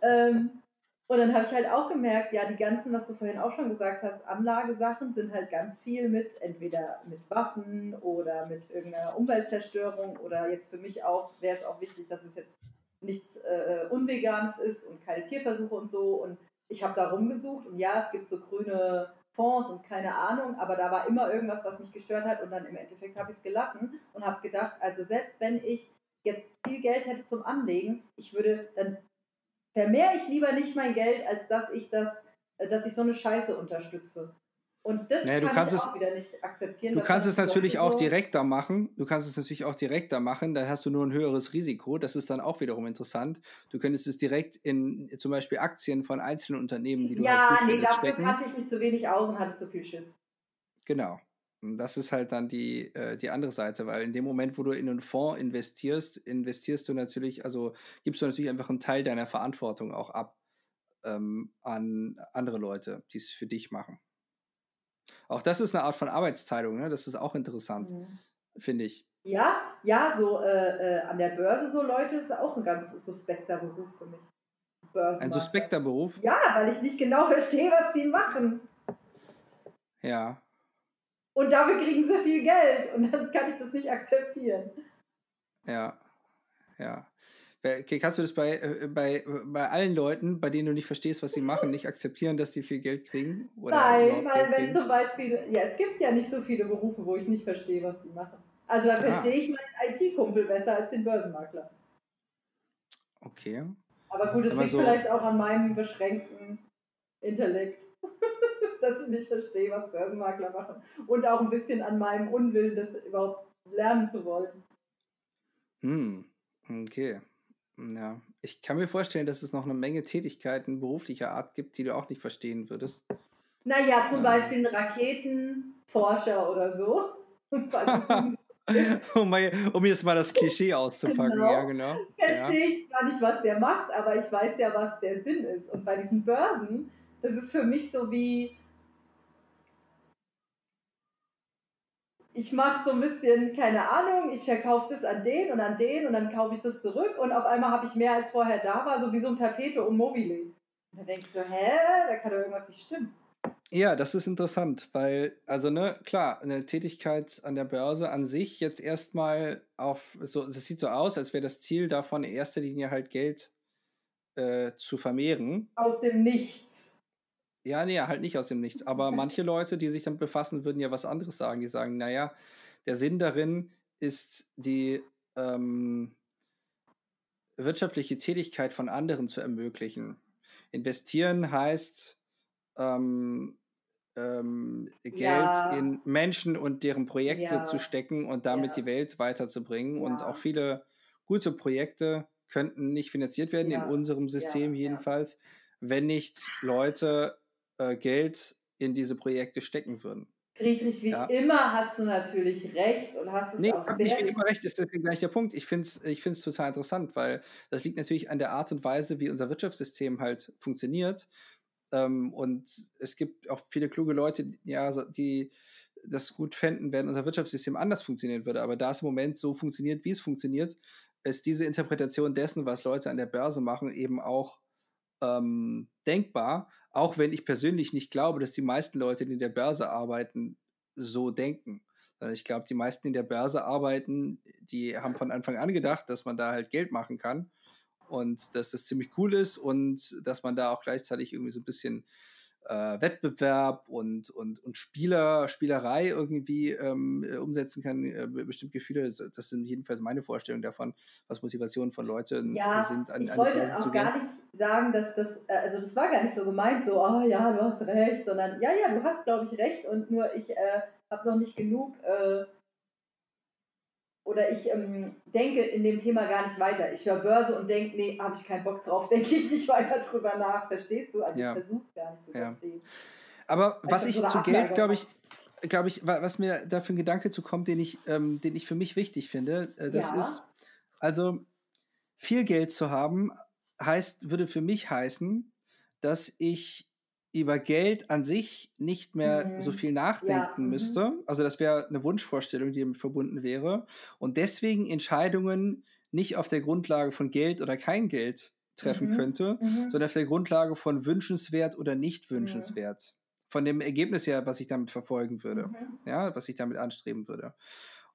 Ähm, und dann habe ich halt auch gemerkt, ja, die ganzen, was du vorhin auch schon gesagt hast, Anlagesachen sind halt ganz viel mit, entweder mit Waffen oder mit irgendeiner Umweltzerstörung oder jetzt für mich auch, wäre es auch wichtig, dass es jetzt nichts äh, Unveganes ist und keine Tierversuche und so. Und ich habe da rumgesucht und ja, es gibt so grüne Fonds und keine Ahnung, aber da war immer irgendwas, was mich gestört hat und dann im Endeffekt habe ich es gelassen und habe gedacht, also selbst wenn ich jetzt viel Geld hätte zum Anlegen, ich würde dann vermehre ich lieber nicht mein Geld, als dass ich das, äh, dass ich so eine Scheiße unterstütze. Und das naja, kann ich es, auch wieder nicht akzeptieren. Du kannst es natürlich auch so direkter machen. Du kannst es natürlich auch direkter machen. Dann hast du nur ein höheres Risiko. Das ist dann auch wiederum interessant. Du könntest es direkt in zum Beispiel Aktien von einzelnen Unternehmen, die du ja, halt gut nee, dafür stecken. kannte ich mich zu wenig aus und hatte zu viel Schiss. Genau. Das ist halt dann die, äh, die andere Seite, weil in dem Moment, wo du in einen Fonds investierst, investierst du natürlich, also gibst du natürlich einfach einen Teil deiner Verantwortung auch ab ähm, an andere Leute, die es für dich machen. Auch das ist eine Art von Arbeitsteilung, ne? Das ist auch interessant, mhm. finde ich. Ja, ja, so äh, äh, an der Börse so Leute ist auch ein ganz suspekter Beruf für mich. Ein suspekter Beruf? Ja, weil ich nicht genau verstehe, was die machen. Ja. Und dafür kriegen sie viel Geld und dann kann ich das nicht akzeptieren. Ja, ja. Okay, kannst du das bei, äh, bei, bei allen Leuten, bei denen du nicht verstehst, was sie machen, nicht akzeptieren, dass sie viel Geld kriegen? Nein, weil wenn zum Beispiel, ja, es gibt ja nicht so viele Berufe, wo ich nicht verstehe, was die machen. Also da ah. verstehe ich meinen IT-Kumpel besser als den Börsenmakler. Okay. Aber gut, es liegt so vielleicht auch an meinem beschränkten Intellekt, dass ich nicht verstehe, was Börsenmakler machen. Und auch ein bisschen an meinem Unwillen, das überhaupt lernen zu wollen. Hm, okay. Ja, ich kann mir vorstellen, dass es noch eine Menge Tätigkeiten beruflicher Art gibt, die du auch nicht verstehen würdest. Naja, zum ähm. Beispiel ein Raketenforscher oder so. um, mal, um, jetzt mal das Klischee auszupacken, genau. ja, genau. Verstehe ich zwar nicht, was der macht, aber ich weiß ja, was der Sinn ist. Und bei diesen Börsen, das ist für mich so wie, ich mache so ein bisschen, keine Ahnung, ich verkaufe das an den und an den und dann kaufe ich das zurück und auf einmal habe ich mehr als vorher da war, so wie so ein Perpetuum mobile. Und dann denke ich so, hä, da kann doch irgendwas nicht stimmen. Ja, das ist interessant, weil, also, ne, klar, eine Tätigkeit an der Börse an sich jetzt erstmal auf, so, das sieht so aus, als wäre das Ziel davon in erster Linie halt Geld äh, zu vermehren. Aus dem Nichts. Ja, nee, halt nicht aus dem Nichts. Aber manche Leute, die sich damit befassen, würden ja was anderes sagen. Die sagen, naja, der Sinn darin ist, die ähm, wirtschaftliche Tätigkeit von anderen zu ermöglichen. Investieren heißt, ähm, ähm, Geld ja. in Menschen und deren Projekte ja. zu stecken und damit ja. die Welt weiterzubringen. Und auch viele gute Projekte könnten nicht finanziert werden, in unserem System jedenfalls, wenn nicht Leute äh, Geld in diese Projekte stecken würden. Friedrich, wie ja. immer hast du natürlich recht und hast es nee, auch sehr... Nicht wie immer recht, ist das gleich der Punkt. Ich finde es ich find's total interessant, weil das liegt natürlich an der Art und Weise, wie unser Wirtschaftssystem halt funktioniert. Ähm, und es gibt auch viele kluge Leute, ja, die das gut fänden, wenn unser Wirtschaftssystem anders funktionieren würde. Aber da es im Moment so funktioniert, wie es funktioniert, ist diese Interpretation dessen, was Leute an der Börse machen, eben auch ähm, denkbar. Auch wenn ich persönlich nicht glaube, dass die meisten Leute, die in der Börse arbeiten, so denken. Ich glaube, die meisten, die in der Börse arbeiten, die haben von Anfang an gedacht, dass man da halt Geld machen kann und dass das ziemlich cool ist und dass man da auch gleichzeitig irgendwie so ein bisschen äh, Wettbewerb und, und, und Spieler, Spielerei irgendwie ähm, äh, umsetzen kann, äh, bestimmte Gefühle. Das sind jedenfalls meine Vorstellungen davon, was Motivationen von Leuten ja, sind. An, ich an wollte auch gar nicht sagen, dass das, äh, also das war gar nicht so gemeint, so, oh ja, du hast recht, sondern ja, ja, du hast, glaube ich, recht und nur ich äh, habe noch nicht genug äh, oder ich ähm, denke in dem Thema gar nicht weiter. Ich höre Börse und denke, nee, habe ich keinen Bock drauf, denke ich nicht weiter drüber nach. Verstehst du? Also ja. ich versuche gar nicht zu verstehen. Aber also was ich so zu Geld, glaube ich, glaube ich, was mir da für ein Gedanke zu kommt, den ich, ähm, den ich für mich wichtig finde, äh, das ja. ist, also viel Geld zu haben, heißt, würde für mich heißen, dass ich über Geld an sich nicht mehr mhm. so viel nachdenken ja. Mhm. müsste. Also das wäre eine Wunschvorstellung, die damit verbunden wäre. Und deswegen Entscheidungen nicht auf der Grundlage von Geld oder kein Geld treffen mhm. könnte, mhm. sondern auf der Grundlage von wünschenswert oder nicht wünschenswert. Von dem Ergebnis her, was ich damit verfolgen würde. Mhm. Ja, was ich damit anstreben würde.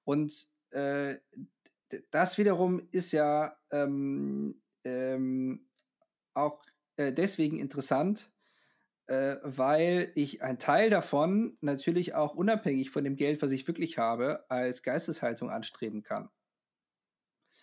Und äh, das wiederum ist ja ähm, ähm, auch äh, deswegen interessant, äh, weil ich einen Teil davon natürlich auch unabhängig von dem Geld, was ich wirklich habe, als Geisteshaltung anstreben kann.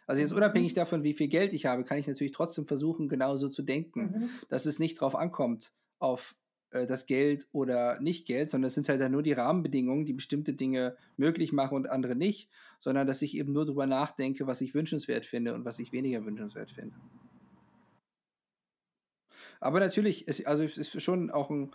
Also jetzt unabhängig mhm. davon, wie viel Geld ich habe, kann ich natürlich trotzdem versuchen, genauso zu denken, mhm. dass es nicht darauf ankommt, auf äh, das Geld oder nicht Geld, sondern es sind halt dann nur die Rahmenbedingungen, die bestimmte Dinge möglich machen und andere nicht, sondern dass ich eben nur darüber nachdenke, was ich wünschenswert finde und was ich weniger wünschenswert finde. Aber natürlich, ist, also es ist schon auch ein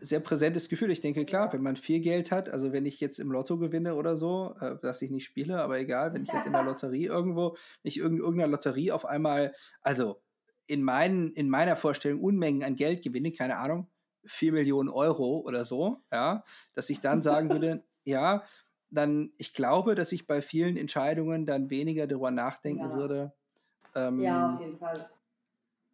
sehr präsentes Gefühl. Ich denke, klar, wenn man viel Geld hat, also wenn ich jetzt im Lotto gewinne oder so, äh, dass ich nicht spiele, aber egal, wenn ich jetzt in der Lotterie irgendwo, nicht in irgendeiner Lotterie auf einmal, also in, meinen, in meiner Vorstellung Unmengen an Geld gewinne, keine Ahnung, 4 Millionen Euro oder so, ja, dass ich dann sagen würde, ja, dann, ich glaube, dass ich bei vielen Entscheidungen dann weniger darüber nachdenken Ja. würde. Ja, auf Ähm, jeden Fall.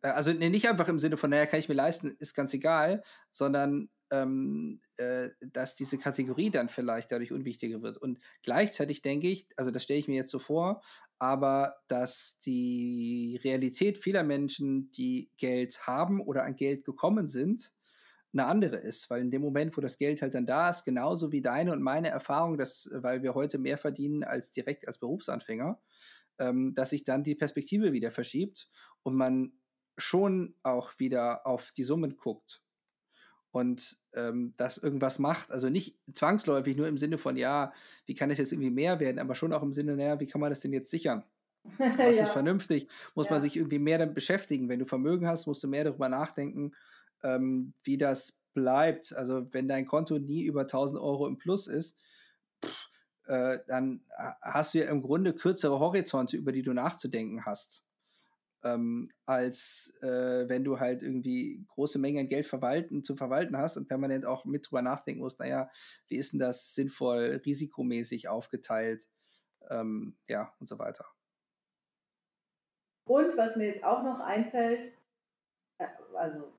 Äh, also nee, nicht einfach im Sinne von, naja, kann ich mir leisten, ist ganz egal, sondern ähm, äh, dass diese Kategorie dann vielleicht dadurch unwichtiger wird. Und gleichzeitig denke ich, also das stelle ich mir jetzt so vor, aber dass die Realität vieler Menschen, die Geld haben oder an Geld gekommen sind, eine andere ist, weil in dem Moment, wo das Geld halt dann da ist, genauso wie deine und meine Erfahrung, dass, weil wir heute mehr verdienen als direkt als Berufsanfänger, ähm, dass sich dann die Perspektive wieder verschiebt und man schon auch wieder auf die Summen guckt und ähm, das irgendwas macht. Also nicht zwangsläufig nur im Sinne von, ja, wie kann das jetzt irgendwie mehr werden, aber schon auch im Sinne, naja, wie kann man das denn jetzt sichern? Was ist ja. vernünftig? Muss man Ja. sich irgendwie mehr damit beschäftigen. Wenn du Vermögen hast, musst du mehr darüber nachdenken, ähm, wie das bleibt. Also wenn dein Konto nie über 1000 Euro im Plus ist, pff, äh, dann ha- hast du ja im Grunde kürzere Horizonte, über die du nachzudenken hast. Ähm, als äh, wenn du halt irgendwie große Mengen an Geld verwalten, zu verwalten hast und permanent auch mit drüber nachdenken musst, naja, wie ist denn das sinnvoll, risikomäßig aufgeteilt, ähm, ja, und so weiter. Und was mir jetzt auch noch einfällt, äh, also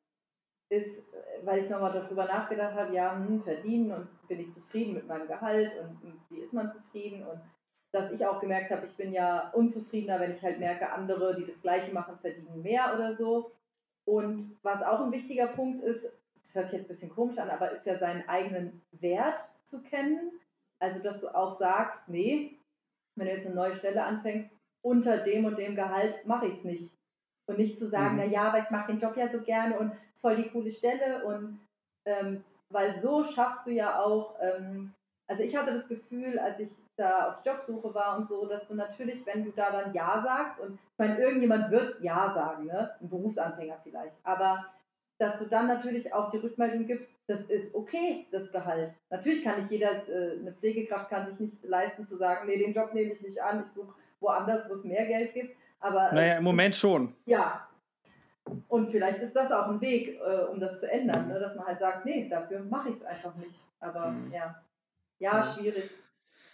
ist, äh, weil ich nochmal darüber nachgedacht habe, ja, hm, verdienen und bin ich zufrieden mit meinem Gehalt und, und wie ist man zufrieden und dass ich auch gemerkt habe, ich bin ja unzufriedener, wenn ich halt merke, andere, die das Gleiche machen, verdienen mehr oder so. Und was auch ein wichtiger Punkt ist, das hört sich jetzt ein bisschen komisch an, aber ist ja seinen eigenen Wert zu kennen. Also, dass du auch sagst, nee, wenn du jetzt eine neue Stelle anfängst, unter dem und dem Gehalt mache ich es nicht. Und nicht zu sagen, Mhm. na ja, aber ich mache den Job ja so gerne und es ist voll die coole Stelle. Und ähm, weil so schaffst du ja auch, ähm, also ich hatte das Gefühl, als ich da auf Jobsuche war und so, dass du natürlich, wenn du da dann Ja sagst, und ich meine, irgendjemand wird Ja sagen, ne? ein Berufsanfänger vielleicht, aber dass du dann natürlich auch die Rückmeldung gibst, das ist okay, das Gehalt. Natürlich kann nicht jeder, äh, eine Pflegekraft kann sich nicht leisten zu sagen, nee, den Job nehme ich nicht an, ich suche woanders, wo es mehr Geld gibt. Aber Naja, im Moment schon. ja. Und vielleicht ist das auch ein Weg, äh, um das zu ändern, ne? dass man halt sagt, nee, dafür mache ich es einfach nicht. Aber Mhm. ja. Ja, schwierig.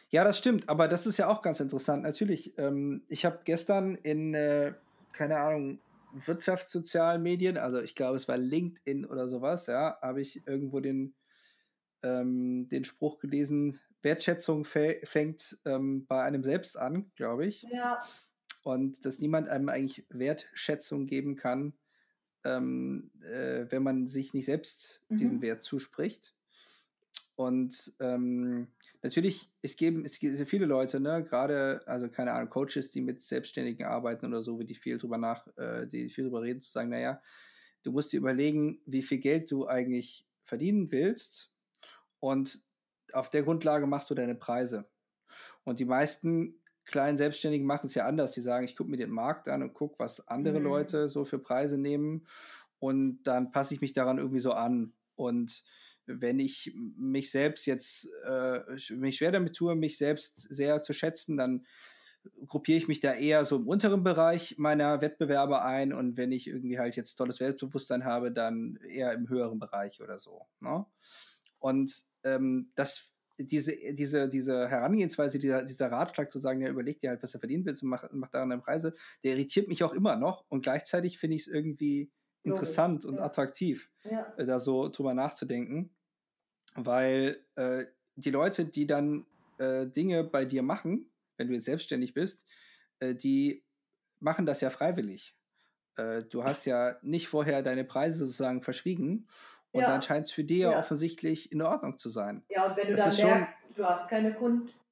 Ja, das stimmt, aber das ist ja auch ganz interessant. Natürlich, ähm, ich habe gestern in, äh, keine Ahnung, wirtschaftssozialen Medien, also ich glaube, es war LinkedIn oder sowas, ja, habe ich irgendwo den, ähm, den Spruch gelesen, Wertschätzung fä- fängt ähm, bei einem selbst an, glaube ich. Ja, Und dass niemand einem eigentlich Wertschätzung geben kann, ähm, äh, wenn man sich nicht selbst diesen Mhm. Wert zuspricht. Und ähm, natürlich, es geben, es gibt viele Leute, ne, gerade, also keine Ahnung, Coaches, die mit Selbstständigen arbeiten oder so, wie die viel drüber nach, äh, die viel drüber reden, zu sagen, naja, du musst dir überlegen, wie viel Geld du eigentlich verdienen willst und auf der Grundlage machst du deine Preise. Und die meisten kleinen Selbstständigen machen es ja anders. Die sagen, ich gucke mir den Markt an und gucke, was andere Mhm. Leute so für Preise nehmen und dann passe ich mich daran irgendwie so an. Und wenn ich mich selbst jetzt, äh, mich schwer damit tue, mich selbst sehr zu schätzen, dann gruppiere ich mich da eher so im unteren Bereich meiner Wettbewerber ein und wenn ich irgendwie halt jetzt tolles Selbstbewusstsein habe, dann eher im höheren Bereich oder so. Ne? Und ähm, das, diese, diese, diese Herangehensweise, dieser, dieser Ratschlag zu sagen, ja, überleg dir halt, was du verdienen willst und mach, mach daran deine Preise, der irritiert mich auch immer noch und gleichzeitig finde ich es irgendwie Interessant und ja. attraktiv ja. äh, da so drüber nachzudenken, weil äh, die Leute, die dann äh, Dinge bei dir machen, wenn du jetzt selbstständig bist, äh, die machen das ja freiwillig. Äh, du hast ja nicht vorher deine Preise sozusagen verschwiegen und Ja. dann scheint es für dich ja offensichtlich in Ordnung zu sein. ja, und wenn du Das dann ist schon- merkst, du hast keine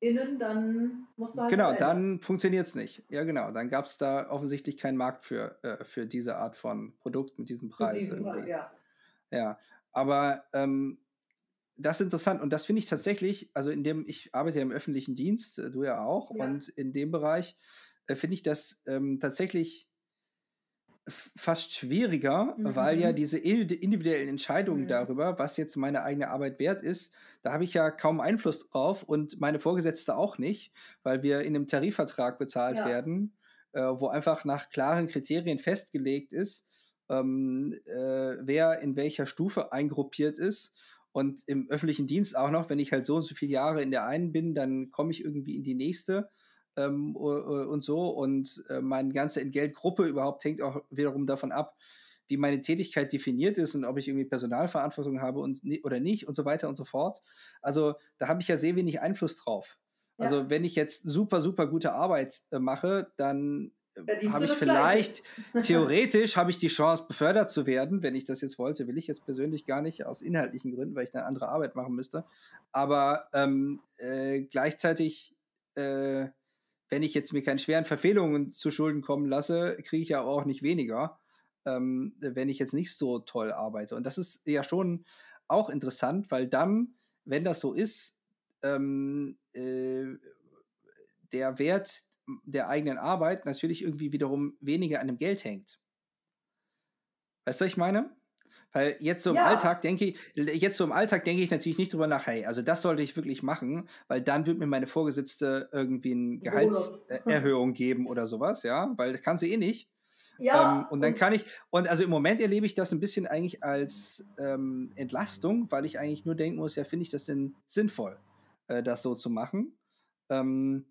KundInnen, dann musst du halt Genau, dann funktioniert es nicht. Ja, genau. Dann gab es da offensichtlich keinen Markt für, äh, für diese Art von Produkt mit diesem Preis. diesem irgendwie. ja. Ja, aber ähm, das ist interessant und das finde ich tatsächlich, also in dem, ich arbeite ja im öffentlichen Dienst, äh, du ja auch, Ja. und in dem Bereich äh, finde ich das ähm, tatsächlich fast schwieriger, weil ja Mhm. diese indi- individuellen Entscheidungen Mhm. darüber, was jetzt meine eigene Arbeit wert ist, da habe ich ja kaum Einfluss drauf und meine Vorgesetzte auch nicht, weil wir in einem Tarifvertrag bezahlt Ja. werden, äh, wo einfach nach klaren Kriterien festgelegt ist, ähm, äh, wer in welcher Stufe eingruppiert ist Und im öffentlichen Dienst auch noch, wenn ich halt so und so viele Jahre in der einen bin, dann komme ich irgendwie in die nächste ähm, und so. Und äh, meine ganze Entgeltgruppe überhaupt hängt auch wiederum davon ab, wie meine Tätigkeit definiert ist und ob ich irgendwie Personalverantwortung habe und, oder nicht und so weiter und so fort. Also da habe ich ja sehr wenig Einfluss drauf. Also ja. wenn ich jetzt super, super gute Arbeit äh, mache, dann äh, habe ich vielleicht, theoretisch habe ich die Chance, befördert zu werden, wenn ich das jetzt wollte. Will ich jetzt persönlich gar nicht, aus inhaltlichen Gründen, weil ich dann andere Arbeit machen müsste. Aber ähm, äh, gleichzeitig, äh, wenn ich jetzt mir keine schweren Verfehlungen zu Schulden kommen lasse, kriege ich ja auch nicht weniger, ähm, wenn ich jetzt nicht so toll arbeite. Und das ist ja schon auch interessant, weil dann, wenn das so ist, ähm, äh, der Wert der eigenen Arbeit natürlich irgendwie wiederum weniger an dem Geld hängt. Weißt du, was ich meine? Weil jetzt so im ja. Alltag denke ich, jetzt so im Alltag denke ich natürlich nicht drüber nach, hey, also das sollte ich wirklich machen, weil dann wird mir meine Vorgesetzte irgendwie eine Gehaltserhöhung geben oder sowas, ja, weil das kann sie eh nicht. Ja. Ähm, und dann kann ich, und also im Moment erlebe ich das ein bisschen eigentlich als ähm, Entlastung, weil ich eigentlich nur denken muss, ja, finde ich das denn sinnvoll, äh, das so zu machen? Ähm,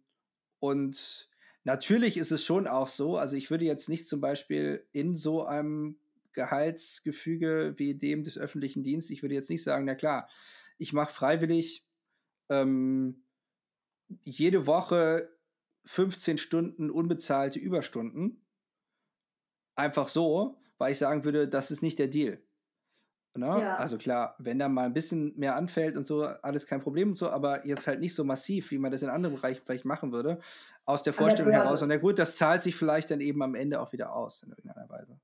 und natürlich ist es schon auch so, also ich würde jetzt nicht zum Beispiel in so einem Gehaltsgefüge wie dem des öffentlichen Dienstes, ich würde jetzt nicht sagen, na klar, ich mache freiwillig ähm, jede Woche 15 Stunden unbezahlte Überstunden. Einfach so, weil ich sagen würde, das ist nicht der Deal. Ne? Ja. Also klar, wenn da mal ein bisschen mehr anfällt und so, alles kein Problem und so, aber jetzt halt nicht so massiv, wie man das in anderen Bereichen vielleicht machen würde, aus der Vorstellung heraus. Und ja gut, das zahlt sich vielleicht dann eben am Ende auch wieder aus in irgendeiner Weise.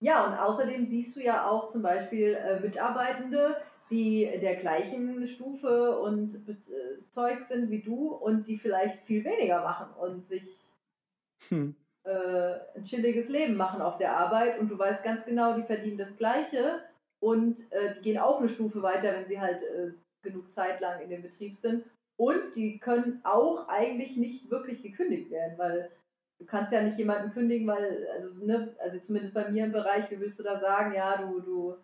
Ja, und außerdem siehst du ja auch zum Beispiel äh, Mitarbeitende, die der gleichen Stufe und äh, Zeug sind wie du und die vielleicht viel weniger machen und sich hm. äh, ein chilliges Leben machen auf der Arbeit und du weißt ganz genau, die verdienen das Gleiche und äh, die gehen auch eine Stufe weiter, wenn sie halt äh, genug Zeit lang in dem Betrieb sind. Und die können auch eigentlich nicht wirklich gekündigt werden, weil du kannst ja nicht jemanden kündigen, weil, also, ne, also zumindest bei mir im Bereich, wie willst du da sagen, ja, du, du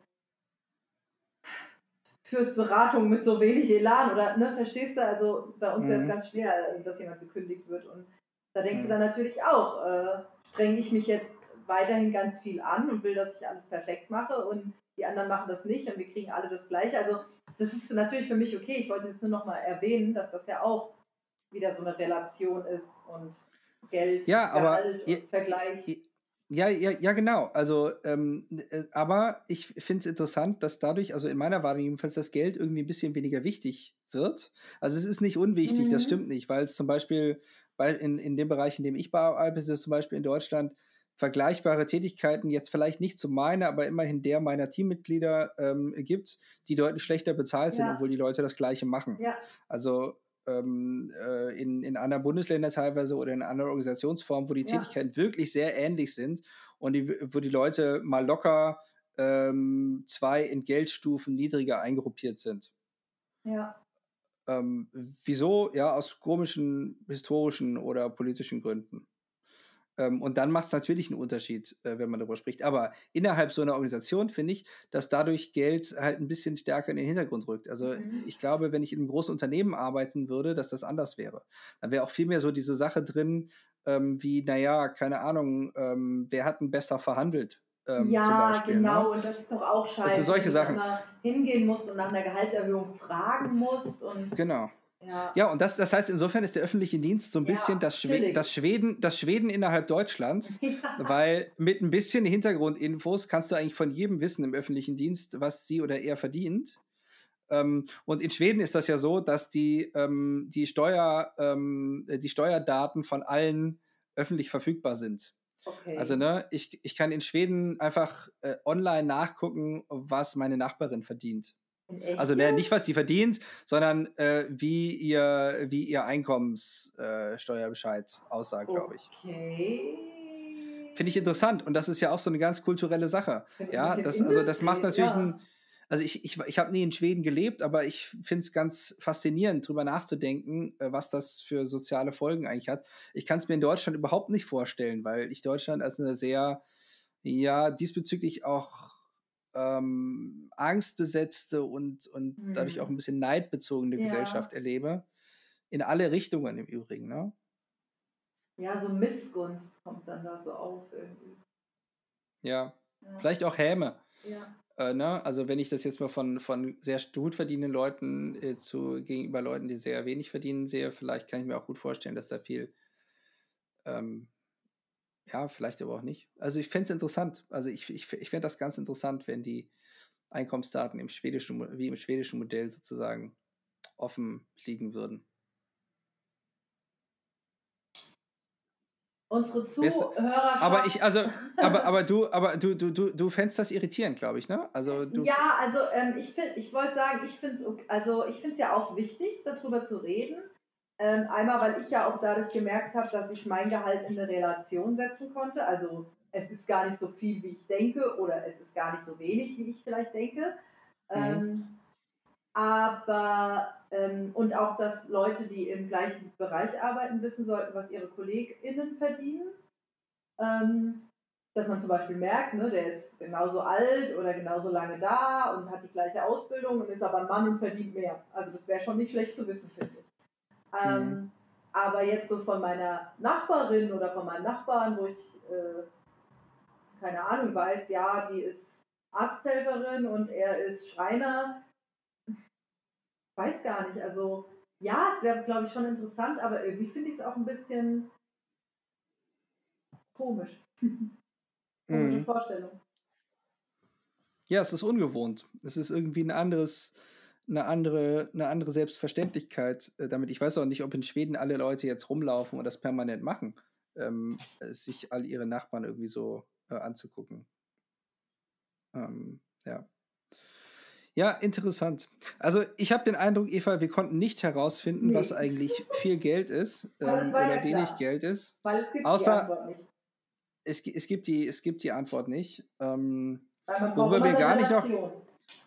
führst Beratung mit so wenig Elan oder, ne, verstehst du? Also bei uns mhm. wäre es ganz schwer, dass jemand gekündigt wird. Und da denkst mhm. du dann natürlich auch, äh, strenge ich mich jetzt weiterhin ganz viel an und will, dass ich alles perfekt mache und die anderen machen das nicht und wir kriegen alle das Gleiche. Also das ist natürlich für mich okay. Ich wollte jetzt nur noch mal erwähnen, dass das ja auch wieder so eine Relation ist und Geld, ja, aber Gehalt und Vergleich. Ja, ja, ja, genau. Also, ähm, äh, aber ich finde es interessant, dass dadurch, also in meiner Wahrnehmung jedenfalls, das Geld irgendwie ein bisschen weniger wichtig wird. Also es ist nicht unwichtig, mhm. das stimmt nicht, weil es zum Beispiel weil in, in dem Bereich, in dem ich arbeite, zum Beispiel in Deutschland, vergleichbare Tätigkeiten, jetzt vielleicht nicht zu meiner, aber immerhin der meiner Teammitglieder ähm, gibt, die deutlich schlechter bezahlt sind, ja. obwohl die Leute das Gleiche machen. Ja. Also ähm, äh, in, in anderen Bundesländern teilweise oder in anderen Organisationsformen, wo die ja. Tätigkeiten wirklich sehr ähnlich sind und die, wo die Leute mal locker ähm, zwei Entgeltstufen niedriger eingruppiert sind. Ja. Ähm, wieso? Ja, aus komischen historischen oder politischen Gründen. Ähm, und dann macht es natürlich einen Unterschied, äh, wenn man darüber spricht. Aber innerhalb so einer Organisation finde ich, dass dadurch Geld halt ein bisschen stärker in den Hintergrund rückt. Also mhm. ich glaube, wenn ich in einem großen Unternehmen arbeiten würde, dass das anders wäre. Dann wäre auch viel mehr so diese Sache drin, ähm, wie, naja, keine Ahnung, ähm, wer hat denn besser verhandelt? Ähm, ja, Beispiel, ne? genau, ne? und das ist doch auch scheiße. Also solche Sachen. hingehen musst und nach einer Gehaltserhöhung fragen musst. Und genau. Ja, ja und das, das heißt, insofern ist der öffentliche Dienst so ein bisschen ja, das, Schwe das, Schweden, das Schweden innerhalb Deutschlands, ja. weil mit ein bisschen Hintergrundinfos kannst du eigentlich von jedem wissen im öffentlichen Dienst, was sie oder er verdient. Ähm, und in Schweden ist das ja so, dass die, ähm, die, Steuer, ähm, die Steuerdaten von allen öffentlich verfügbar sind. Okay. Also, ne, ich, ich kann in Schweden einfach äh, online nachgucken, was meine Nachbarin verdient. Also ne, nicht, was die verdient, sondern äh, wie ihr, wie ihr Einkommenssteuerbescheid äh, aussah, glaube ich. Okay. Finde ich interessant und das ist ja auch so eine ganz kulturelle Sache. Ja, das, also das macht natürlich ja. ein, also ich, ich, ich habe nie in Schweden gelebt, aber ich finde es ganz faszinierend, darüber nachzudenken, äh, was das für soziale Folgen eigentlich hat. Ich kann es mir in Deutschland überhaupt nicht vorstellen, weil ich Deutschland als eine sehr, ja, diesbezüglich auch ähm, angstbesetzte und, und mhm. dadurch auch ein bisschen neidbezogene ja. Gesellschaft erlebe. In alle Richtungen im Übrigen, ne? Ja, so Missgunst kommt dann da so auf irgendwie. Ja, ja. vielleicht auch Häme. Ja. Äh, ne? Also wenn ich das jetzt mal von, von sehr gut verdienenden Leuten äh, zu gegenüber Leuten, die sehr wenig verdienen, sehe, vielleicht kann ich mir auch gut vorstellen, dass da viel ähm, ja, vielleicht aber auch nicht. Also ich fände es interessant. Also ich, ich, ich fände das ganz interessant, wenn die Einkommensdaten im schwedischen, wie im schwedischen Modell sozusagen offen liegen würden. Unsere Zuhörer. Aber ich, also, aber, aber du, aber du, du, du, du fändest das irritierend, glaube ich, ne? Also du ja, also ähm, ich ich wollte sagen, ich finde es also ich finde es ja auch wichtig, darüber zu reden. Ähm, einmal, weil ich ja auch dadurch gemerkt habe, dass ich mein Gehalt in eine Relation setzen konnte. Also es ist gar nicht so viel, wie ich denke, oder es ist gar nicht so wenig, wie ich vielleicht denke. Mhm. Ähm, aber ähm, und auch, dass Leute, die im gleichen Bereich arbeiten, wissen sollten, was ihre KollegInnen verdienen. Ähm, dass man zum Beispiel merkt, ne, der ist genauso alt oder genauso lange da und hat die gleiche Ausbildung und ist aber ein Mann und verdient mehr. Also das wäre schon nicht schlecht zu wissen, finde ich. Ähm, mhm. Aber jetzt so von meiner Nachbarin oder von meinem Nachbarn, wo ich äh, keine Ahnung weiß, ja, die ist Arzthelferin und er ist Schreiner, weiß gar nicht. Also ja, es wäre, glaube ich, schon interessant, aber irgendwie finde ich es auch ein bisschen komisch. Komische mhm. Vorstellung. Ja, es ist ungewohnt. Es ist irgendwie ein anderes, eine andere, eine andere Selbstverständlichkeit äh, damit. Ich weiß auch nicht, ob in Schweden alle Leute jetzt rumlaufen und das permanent machen, ähm, sich all ihre Nachbarn irgendwie so äh, anzugucken. Ähm, ja. Ja, interessant. Also ich habe den Eindruck, Eva, wir konnten nicht herausfinden, nee. was eigentlich viel Geld ist ähm, oder ja wenig. Geld ist. Weil es gibt Außer, die Antwort nicht. Es, es, gibt die, es gibt die Antwort nicht. Ähm, worüber wir gar nicht noch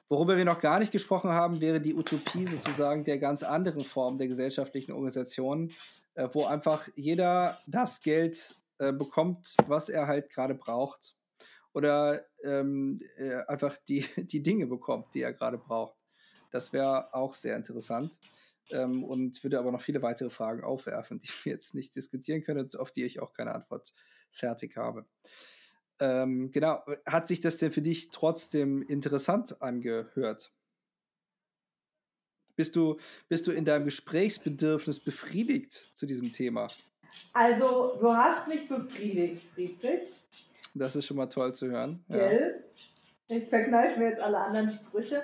Worüber wir noch gar nicht gesprochen haben, wäre die Utopie sozusagen der ganz anderen Form der gesellschaftlichen Organisation, äh, wo einfach jeder das Geld äh, bekommt, was er halt gerade braucht. Oder ähm, äh, einfach die, die Dinge bekommt, die er gerade braucht. Das wäre auch sehr interessant ähm, und würde aber noch viele weitere Fragen aufwerfen, die wir jetzt nicht diskutieren können, auf die ich auch keine Antwort fertig habe. Ähm, genau, hat sich das denn für dich trotzdem interessant angehört? Bist du, bist du in deinem Gesprächsbedürfnis befriedigt zu diesem Thema? Also, du hast mich befriedigt, Friedrich. Das ist schon mal toll zu hören. Gell? Ja. Ich verkneife mir jetzt alle anderen Sprüche.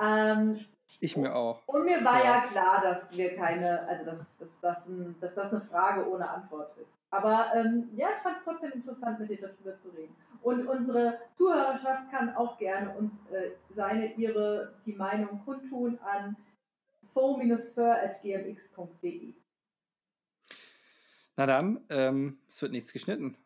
Ähm, ich mir auch. Und mir war ja, ja klar, dass wir keine, also dass, dass, dass, ein, dass das eine Frage ohne Antwort ist. Aber ähm, ja, ich fand es trotzdem interessant, mit dir darüber zu reden. Und unsere Zuhörerschaft kann auch gerne uns äh, seine, ihre, die Meinung kundtun an fo-fur.gmx.de. Na dann, ähm, es wird nichts geschnitten.